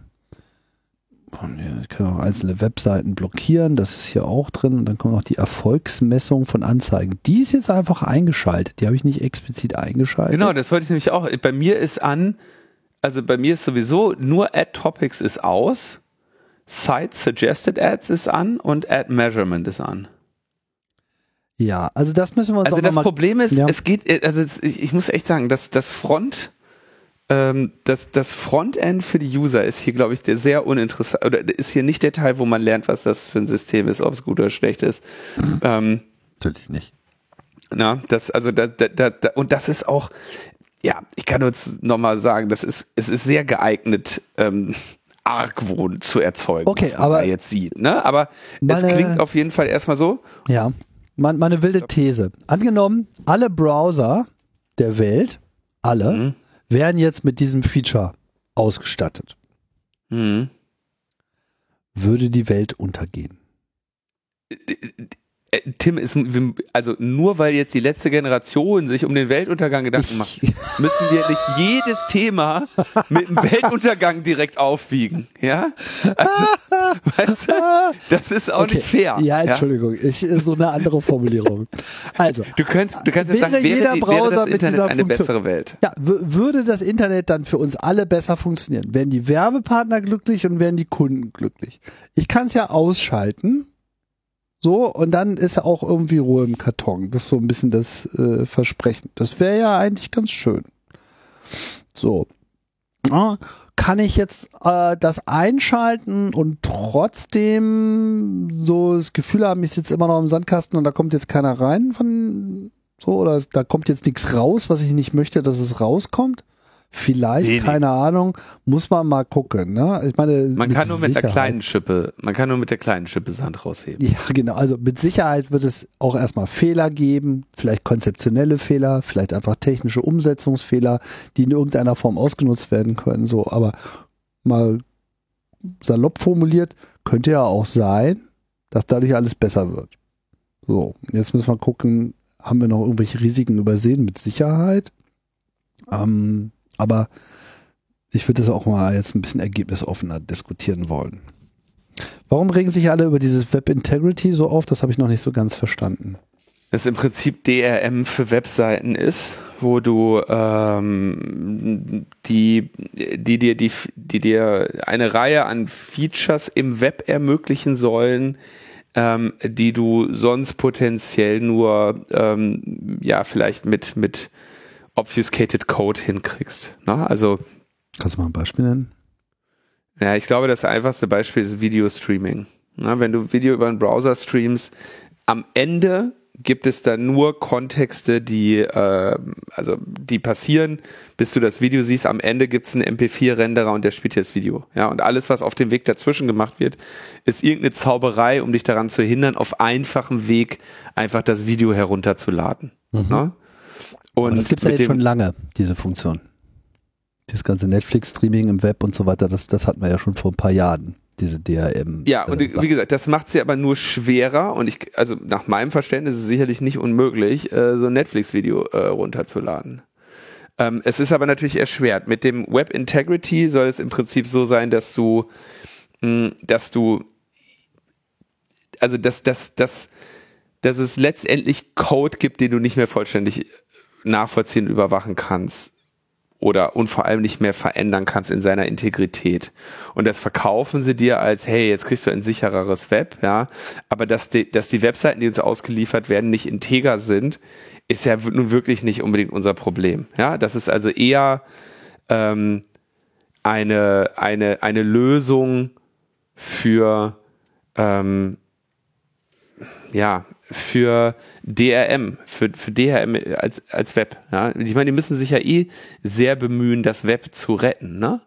Ich kann auch einzelne Webseiten blockieren, das ist hier auch drin. Und dann kommt noch die Erfolgsmessung von Anzeigen. Die ist jetzt einfach eingeschaltet. Die habe ich nicht explizit eingeschaltet. Genau, das wollte ich nämlich auch. Bei mir ist an, also bei mir ist sowieso nur Ad Topics ist aus, Site Suggested Ads ist an und Ad Measurement ist an. Ja, also das müssen wir uns Also das Problem ist, ja. es geht, also ich, ich, muss echt sagen, dass das Front, das, das Frontend für die User ist hier, glaube ich, der sehr uninteressant, oder ist hier nicht der Teil, wo man lernt, was das für ein System ist, ob es gut oder schlecht ist. Ähm, Natürlich nicht. Na, das, also da, da, da, und das ist auch, ja, ich kann uns nochmal sagen, das ist, es ist sehr geeignet, ähm, Argwohn zu erzeugen, okay, was man aber jetzt sieht. Ne? Aber meine, es klingt auf jeden Fall erstmal so. Ja meine wilde These. Angenommen, alle Browser der Welt, alle, mhm. Wären jetzt mit diesem Feature ausgestattet. Mhm. Würde die Welt untergehen? Äh, äh, äh, Tim ist, also nur weil jetzt die letzte Generation sich um den Weltuntergang Gedanken macht, müssen wir nicht jedes Thema mit dem Weltuntergang direkt aufwiegen, ja? Also, weißt du, das ist auch okay. nicht fair. Ja, Entschuldigung, ja? Ich, so eine andere Formulierung. Also, du kannst, du kannst jetzt sagen, wäre, jeder Browser wäre das Internet eine Funktion, bessere Welt? Ja, würde das Internet dann für uns alle besser funktionieren? Wären die Werbepartner glücklich und wären die Kunden glücklich? Ich kann es ja ausschalten so, und dann ist auch irgendwie Ruhe im Karton. Das ist so ein bisschen das äh, Versprechen. Das wäre ja eigentlich ganz schön. So. Ja, kann ich jetzt äh, das einschalten und trotzdem so das Gefühl haben, ich sitze immer noch im Sandkasten und da kommt jetzt keiner rein von so oder da kommt jetzt nichts raus, was ich nicht möchte, dass es rauskommt? Vielleicht, nee, keine nee. Ahnung, muss man mal gucken. Ne? Ich meine, man kann nur mit der kleinen Schippe, man kann nur mit der kleinen Schippe Sand rausheben. Ja, genau. Also mit Sicherheit wird es auch erstmal Fehler geben, vielleicht konzeptionelle Fehler, vielleicht einfach technische Umsetzungsfehler, die in irgendeiner Form ausgenutzt werden können. So, aber mal salopp formuliert, könnte ja auch sein, dass dadurch alles besser wird. So, jetzt müssen wir gucken, haben wir noch irgendwelche Risiken übersehen mit Sicherheit? Ähm, aber ich würde das auch mal jetzt ein bisschen ergebnisoffener diskutieren wollen. Warum regen sich alle über dieses Web Integrity so auf? Das habe ich noch nicht so ganz verstanden. Das im Prinzip DRM für Webseiten ist, wo du ähm, die, die dir die, die dir eine Reihe an Features im Web ermöglichen sollen, ähm, die du sonst potenziell nur ähm, ja vielleicht mit mit obfuscated Code hinkriegst. Ne? Also kannst du mal ein Beispiel nennen? Ja, ich glaube, das einfachste Beispiel ist Video-Streaming. Ne? Wenn du Video über einen Browser streamst, am Ende gibt es da nur Kontexte, die, äh, also die passieren, bis du das Video siehst. Am Ende gibt es einen MP4-Renderer und der spielt dir das Video. Ja, und alles, was auf dem Weg dazwischen gemacht wird, ist irgendeine Zauberei, um dich daran zu hindern, auf einfachem Weg einfach das Video herunterzuladen. Mhm. Ne? Und Aber das gibt es ja jetzt schon lange, diese Funktion. Das ganze Netflix-Streaming im Web und so weiter, das, das hatten wir ja schon vor ein paar Jahren diese DRM. Ja, und äh, wie gesagt, das macht sie aber nur schwerer und ich, also nach meinem Verständnis ist es sicherlich nicht unmöglich, äh, so ein Netflix-Video äh, runterzuladen. Ähm, es ist aber natürlich erschwert. Mit dem Web Integrity soll es im Prinzip so sein, dass du, mh, dass du, also dass, dass, dass, dass es letztendlich Code gibt, den du nicht mehr vollständig nachvollziehen überwachen kannst oder und vor allem nicht mehr verändern kannst in seiner Integrität. Und das verkaufen sie dir als, hey, jetzt kriegst du ein sichereres Web, ja. Aber dass die, dass die Webseiten, die uns ausgeliefert werden, nicht integer sind, ist ja nun wirklich nicht unbedingt unser Problem. Ja, das ist also eher ähm, eine, eine, eine Lösung für ähm, ja, für DRM, für, für DRM als, als Web. Ja? Ich meine, die müssen sich ja eh sehr bemühen, das Web zu retten. Ne?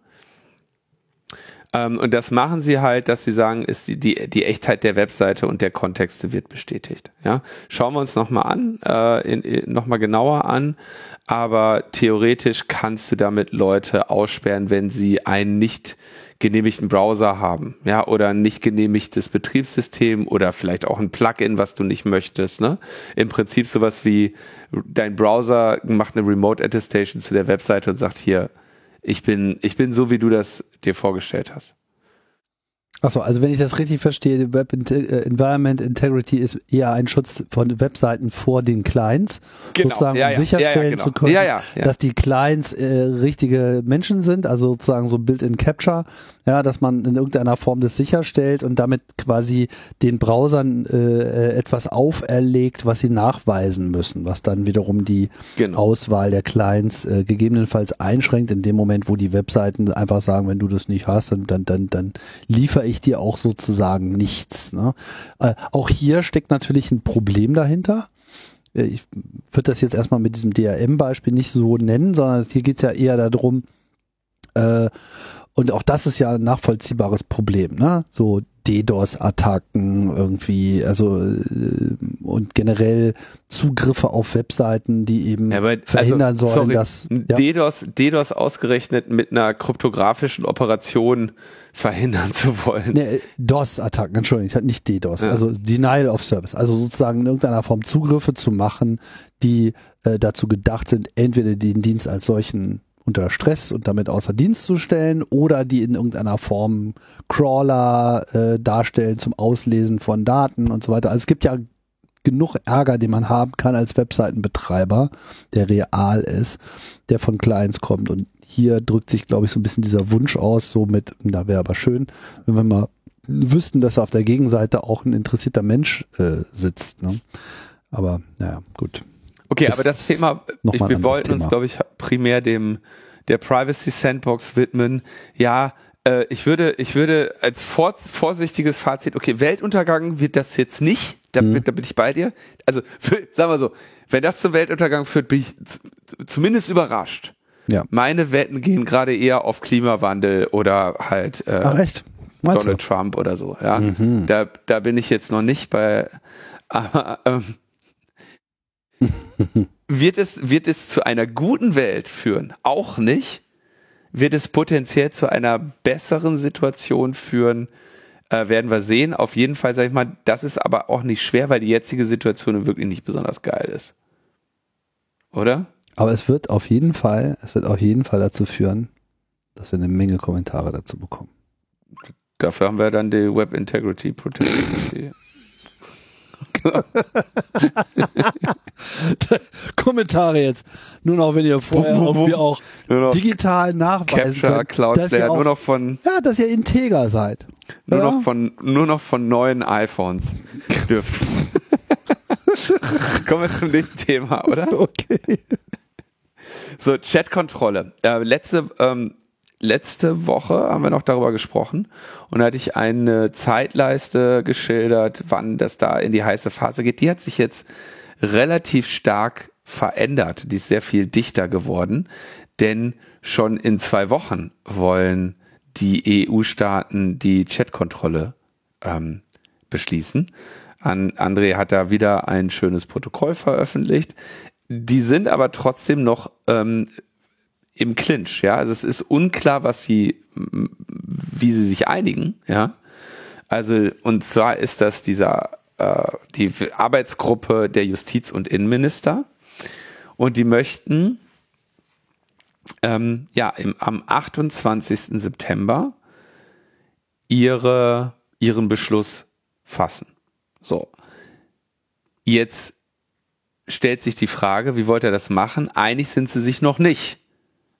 Ähm, und das machen sie halt, dass sie sagen, ist die, die, die Echtheit der Webseite und der Kontexte wird bestätigt. Ja? Schauen wir uns nochmal an, äh, in, in, nochmal genauer an. Aber theoretisch kannst du damit Leute aussperren, wenn sie einen nicht genehmigten Browser haben, ja, oder ein nicht genehmigtes Betriebssystem oder vielleicht auch ein Plugin, was du nicht möchtest, ne? Im Prinzip sowas wie dein Browser macht eine Remote Attestation zu der Webseite und sagt hier, ich bin, ich bin so, wie du das dir vorgestellt hast. Achso, also wenn ich das richtig verstehe, Web äh, Environment Integrity ist eher ein Schutz von Webseiten vor den Clients, genau. sozusagen ja, um ja. sicherstellen ja, genau. zu können, dass die Clients äh, richtige Menschen sind, also sozusagen so Built-in Capture, ja, dass man in irgendeiner Form das sicherstellt und damit quasi den Browsern äh, etwas auferlegt, was sie nachweisen müssen, was dann wiederum die genau. Auswahl der Clients äh, gegebenenfalls einschränkt in dem Moment, wo die Webseiten einfach sagen, wenn du das nicht hast, dann dann dann, dann liefere ich dir auch sozusagen nichts. Ne? Äh, auch hier steckt natürlich ein Problem dahinter. Äh, ich würde das jetzt erstmal mit diesem DRM-Beispiel nicht so nennen, sondern hier geht es ja eher darum, äh, und auch das ist ja ein nachvollziehbares Problem, ne? So DDoS-Attacken irgendwie, also äh, und generell Zugriffe auf Webseiten, die eben ja, aber, verhindern also, sollen, sorry, dass ja. DDoS, DDoS ausgerechnet mit einer kryptografischen Operation verhindern zu wollen. Nee, DOS-Attacken, Entschuldigung, nicht DDoS, ja. also Denial of Service, also sozusagen in irgendeiner Form Zugriffe zu machen, die äh, dazu gedacht sind, entweder den Dienst als solchen unter Stress und damit außer Dienst zu stellen oder die in irgendeiner Form Crawler äh, darstellen zum Auslesen von Daten und so weiter. Also es gibt ja genug Ärger, den man haben kann als Webseitenbetreiber, der real ist, der von Clients kommt. Und hier drückt sich, glaube ich, so ein bisschen dieser Wunsch aus, so mit, da wäre aber schön, wenn wir mal wüssten, dass auf der Gegenseite auch ein interessierter Mensch äh, sitzt. Ne? Aber naja, gut. Okay, aber das Thema, ich, wir wollten Thema. uns, glaube ich, primär dem der Privacy Sandbox widmen. Ja, äh, ich würde, ich würde als vor, vorsichtiges Fazit, okay, Weltuntergang wird das jetzt nicht, da, mhm. da bin ich bei dir. Also, für, sagen wir so, wenn das zum Weltuntergang führt, bin ich zumindest überrascht. Ja. Meine Wetten gehen gerade eher auf Klimawandel oder halt äh, Ach, echt? Donald du? Trump oder so. Ja, mhm. da, da bin ich jetzt noch nicht bei. Aber ähm, wird, es, wird es zu einer guten Welt führen? Auch nicht. Wird es potenziell zu einer besseren Situation führen, Äh, werden wir sehen. Auf jeden Fall, sag ich mal, das ist aber auch nicht schwer, weil die jetzige Situation wirklich nicht besonders geil ist. Oder? Aber es wird auf jeden Fall, es wird auf jeden Fall dazu führen, dass wir eine Menge Kommentare dazu bekommen. Dafür haben wir dann die Web Integrity Protection. Kommentare jetzt. Nur noch, wenn ihr vorher irgendwie auch digital nachweisen Capture, könnt, Cloud dass ihr auch, nur noch von ja, dass ihr integer seid. nur ja? noch von nur noch von neuen iPhones dürft. Kommen wir zum nächsten Thema, oder? Okay. So, Chatkontrolle. Äh, letzte, ähm, letzte Woche haben wir noch darüber gesprochen und da hatte ich eine Zeitleiste geschildert, wann das da in die heiße Phase geht. Die hat sich jetzt relativ stark verändert. Die ist sehr viel dichter geworden, denn schon in zwei Wochen wollen die EU-Staaten die Chatkontrolle ähm, beschließen. An André hat da wieder ein schönes Protokoll veröffentlicht. Die sind aber trotzdem noch ähm, im Clinch, ja. Also es ist unklar, was sie, wie sie sich einigen, ja. Also, und zwar ist das dieser, äh, die Arbeitsgruppe der Justiz- und Innenminister. Und die möchten, ähm, ja, im, am 28. September ihre, ihren Beschluss fassen. So. Jetzt stellt sich die Frage, wie wollt ihr das machen? Einig sind sie sich noch nicht.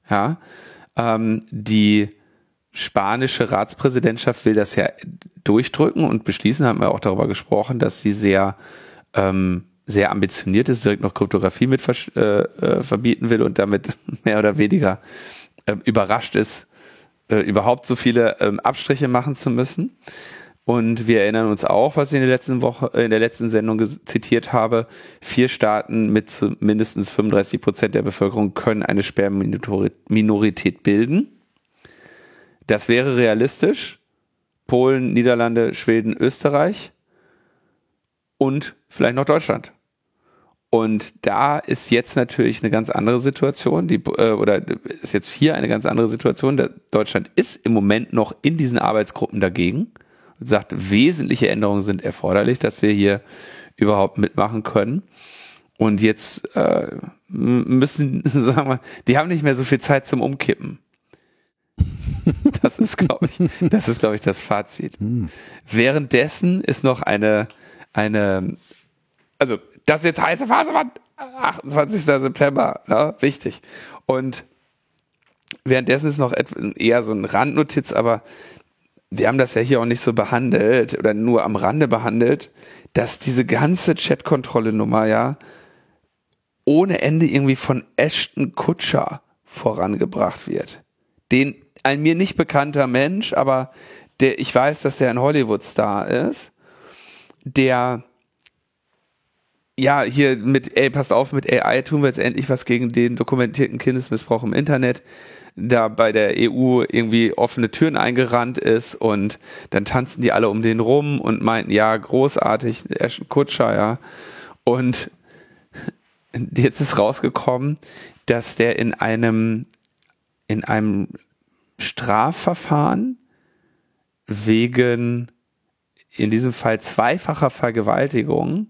Ja, ähm, die spanische Ratspräsidentschaft will das ja durchdrücken und beschließen, haben wir auch darüber gesprochen, dass sie sehr, ähm, sehr ambitioniert ist, direkt noch Kryptographie mit äh, äh, verbieten will und damit mehr oder weniger äh, überrascht ist, äh, überhaupt so viele ähm, Abstriche machen zu müssen. Und wir erinnern uns auch, was ich in der letzten Woche, in der letzten Sendung zitiert habe. Vier Staaten mit mindestens 35 Prozent der Bevölkerung können eine Sperrminorität bilden. Das wäre realistisch. Polen, Niederlande, Schweden, Österreich und vielleicht noch Deutschland. Und da ist jetzt natürlich eine ganz andere Situation, die, äh, oder ist jetzt hier eine ganz andere Situation. Deutschland ist im Moment noch in diesen Arbeitsgruppen dagegen und sagt, wesentliche Änderungen sind erforderlich, dass wir hier überhaupt mitmachen können. Und jetzt äh, müssen, sagen wir, die haben nicht mehr so viel Zeit zum Umkippen. Das ist, glaube ich, das ist, glaube ich, das Fazit. Hm. Währenddessen ist noch eine, eine, also das ist jetzt heiße Phase, Mann. 28. September, ne? wichtig. Und währenddessen ist noch eher so ein Randnotiz, aber wir haben das ja hier auch nicht so behandelt oder nur am Rande behandelt, dass diese ganze Chatkontrolle-Nummer ja ohne Ende irgendwie von Ashton Kutscher vorangebracht wird. Den ein mir nicht bekannter Mensch, aber der, ich weiß, dass der ein Hollywood-Star ist, der ja, hier mit, ey, passt auf, mit AI tun wir jetzt endlich was gegen den dokumentierten Kindesmissbrauch im Internet da bei der EU irgendwie offene Türen eingerannt ist und dann tanzen die alle um den rum und meinten, ja, großartig, Ashton Kutscher, ja. Und jetzt ist rausgekommen, dass der in einem, in einem Strafverfahren wegen in diesem Fall zweifacher Vergewaltigung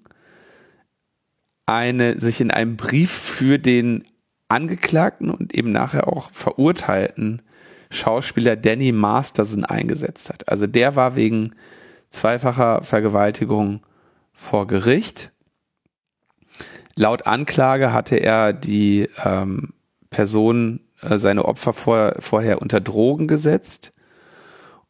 eine, sich in einem Brief für den Angeklagten und eben nachher auch verurteilten Schauspieler Danny Masterson eingesetzt hat. Also der war wegen zweifacher Vergewaltigung vor Gericht. Laut Anklage hatte er die ähm, Person, äh, seine Opfer vor, vorher unter Drogen gesetzt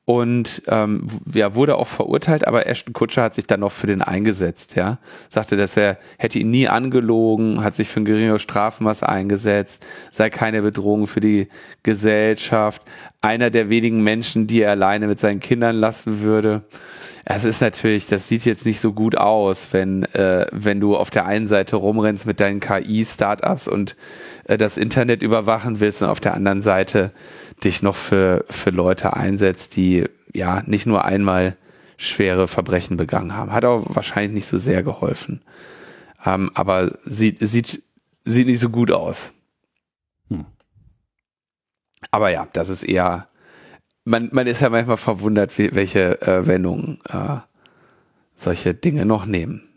und ähm, ja, wurde auch verurteilt, aber Ashton Kutscher hat sich dann noch für den eingesetzt, ja. Sagte, dass er hätte ihn nie angelogen, hat sich für ein geringeres Strafmaß eingesetzt, sei keine Bedrohung für die Gesellschaft, einer der wenigen Menschen, die er alleine mit seinen Kindern lassen würde. Es ist natürlich, das sieht jetzt nicht so gut aus, wenn, äh, wenn du auf der einen Seite rumrennst mit deinen KI-Startups und äh, das Internet überwachen willst und auf der anderen Seite dich noch für, für Leute einsetzt, die ja nicht nur einmal schwere Verbrechen begangen haben. Hat auch wahrscheinlich nicht so sehr geholfen. Ähm, aber sieht, sieht, sieht nicht so gut aus. Hm. Aber ja, das ist eher, man, man ist ja manchmal verwundert, wie, welche äh, Wendungen äh, solche Dinge noch nehmen.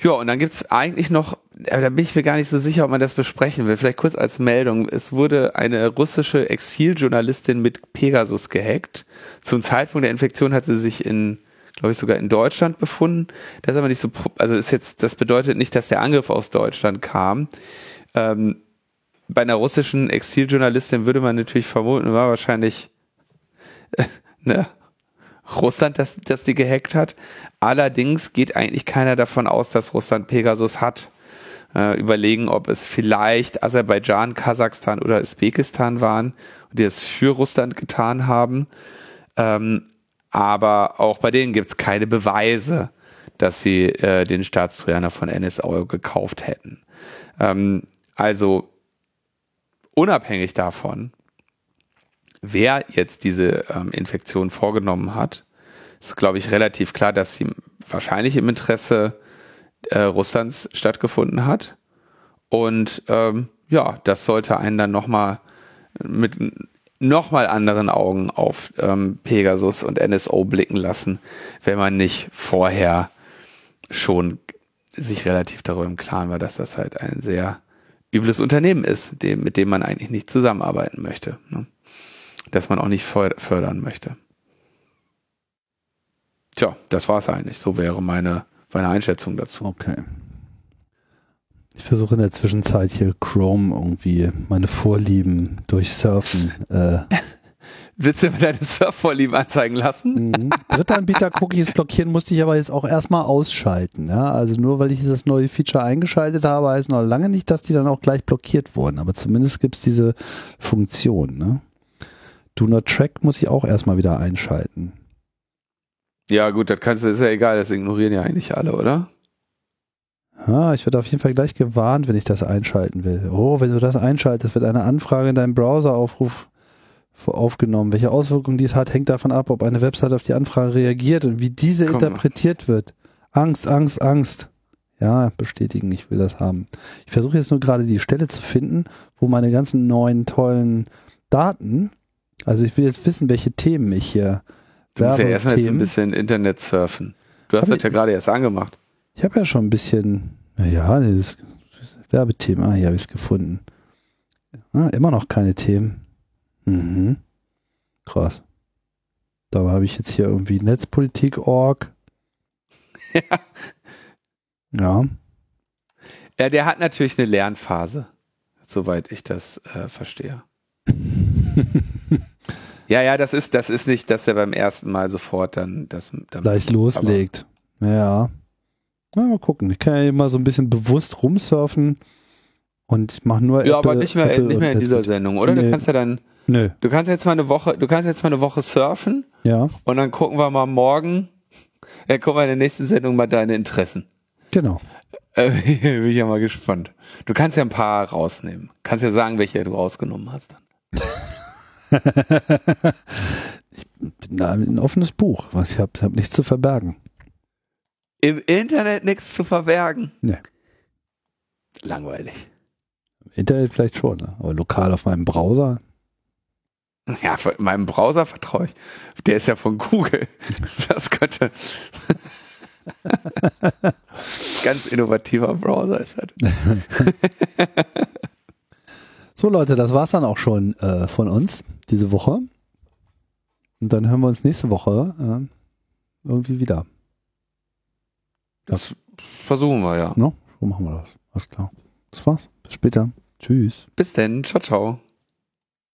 Ja, und dann gibt's eigentlich noch, äh, da bin ich mir gar nicht so sicher, ob man das besprechen will. Vielleicht kurz als Meldung. Es wurde eine russische Exiljournalistin mit Pegasus gehackt. Zum Zeitpunkt der Infektion hat sie sich in, glaube ich, sogar in Deutschland befunden. Das ist aber nicht so, also ist jetzt, das bedeutet nicht, dass der Angriff aus Deutschland kam. Ähm, bei einer russischen Exiljournalistin würde man natürlich vermuten, war wahrscheinlich äh, ne, Russland, das, das die gehackt hat. Allerdings geht eigentlich keiner davon aus, dass Russland Pegasus hat. Äh, überlegen, ob es vielleicht Aserbaidschan, Kasachstan oder Usbekistan waren, die es für Russland getan haben. Ähm, aber auch bei denen gibt es keine Beweise, dass sie äh, den Staatstrojaner von NSO gekauft hätten. Ähm, also unabhängig davon, wer jetzt diese ähm, Infektion vorgenommen hat, ist, glaube ich, relativ klar, dass sie wahrscheinlich im Interesse äh, Russlands stattgefunden hat. Und ähm, ja, das sollte einen dann nochmal mit nochmal anderen Augen auf ähm, Pegasus und NSO blicken lassen, wenn man nicht vorher schon sich relativ darüber im Klaren war, dass das halt ein sehr übles Unternehmen ist, dem, mit dem man eigentlich nicht zusammenarbeiten möchte. Ne? Dass man auch nicht fördern möchte. Tja, das war's eigentlich. So wäre meine, meine Einschätzung dazu. Okay. Ich versuche in der Zwischenzeit hier Chrome irgendwie meine Vorlieben durch Surfen äh, Willst du mir deine Surfvorlieben anzeigen lassen? Mhm. Drittanbieter-Cookies blockieren musste ich aber jetzt auch erstmal ausschalten. Ja? Also nur weil ich dieses neue Feature eingeschaltet habe, heißt noch lange nicht, dass die dann auch gleich blockiert wurden. Aber zumindest gibt es diese Funktion. Ne? Do not track muss ich auch erstmal wieder einschalten. Ja, gut, das kannst du, ist ja egal, das ignorieren ja eigentlich alle, oder? Ah, ich werde auf jeden Fall gleich gewarnt, wenn ich das einschalten will. Oh, wenn du das einschaltest, wird eine Anfrage in deinem Browser aufrufen aufgenommen. Welche Auswirkungen dies hat, hängt davon ab, ob eine Website auf die Anfrage reagiert und wie diese Komm. interpretiert wird. Angst, Angst, Angst. Ja, bestätigen, ich will das haben. Ich versuche jetzt nur gerade die Stelle zu finden, wo meine ganzen neuen tollen Daten, also ich will jetzt wissen, welche Themen ich hier. Du musst ja erstmal jetzt ein bisschen Internet surfen. Du hast hab das ich, ja gerade erst angemacht. Ich habe ja schon ein bisschen, naja, das Werbethema, hier habe ich es gefunden. Ah, immer noch keine Themen. Mhm. Krass. Da habe ich jetzt hier irgendwie Netzpolitik.org. Ja. Ja. Ja, der hat natürlich eine Lernphase, soweit ich das äh, verstehe. ja, ja, das ist, das ist nicht, dass er beim ersten Mal sofort dann das gleich loslegt. Ja. Na, mal gucken. Ich kann ja immer so ein bisschen bewusst rumsurfen und mache nur. Ja, Apple, aber nicht mehr, nicht mehr in dieser Sendung, oder? Nee. Du kannst ja dann Nö. Du kannst jetzt mal eine Woche, du kannst jetzt mal eine Woche surfen. Ja. Und dann gucken wir mal morgen, ja, gucken wir in der nächsten Sendung mal deine Interessen. Genau. Äh, bin ich ja mal gespannt. Du kannst ja ein paar rausnehmen. Kannst ja sagen, welche du rausgenommen hast dann. ich bin da ein offenes Buch. Was ich habe hab nichts zu verbergen. Im Internet nichts zu verbergen? Nee. Langweilig. Im Internet vielleicht schon, ne? aber lokal auf meinem Browser ja, meinem Browser vertraue ich. Der ist ja von Google. Das könnte. Ganz innovativer Browser ist das. so Leute, das war's dann auch schon äh, von uns diese Woche. Und dann hören wir uns nächste Woche äh, irgendwie wieder. Das versuchen wir ja. No? So machen wir das. Alles klar. Das war's. Bis später. Tschüss. Bis denn. Ciao, ciao.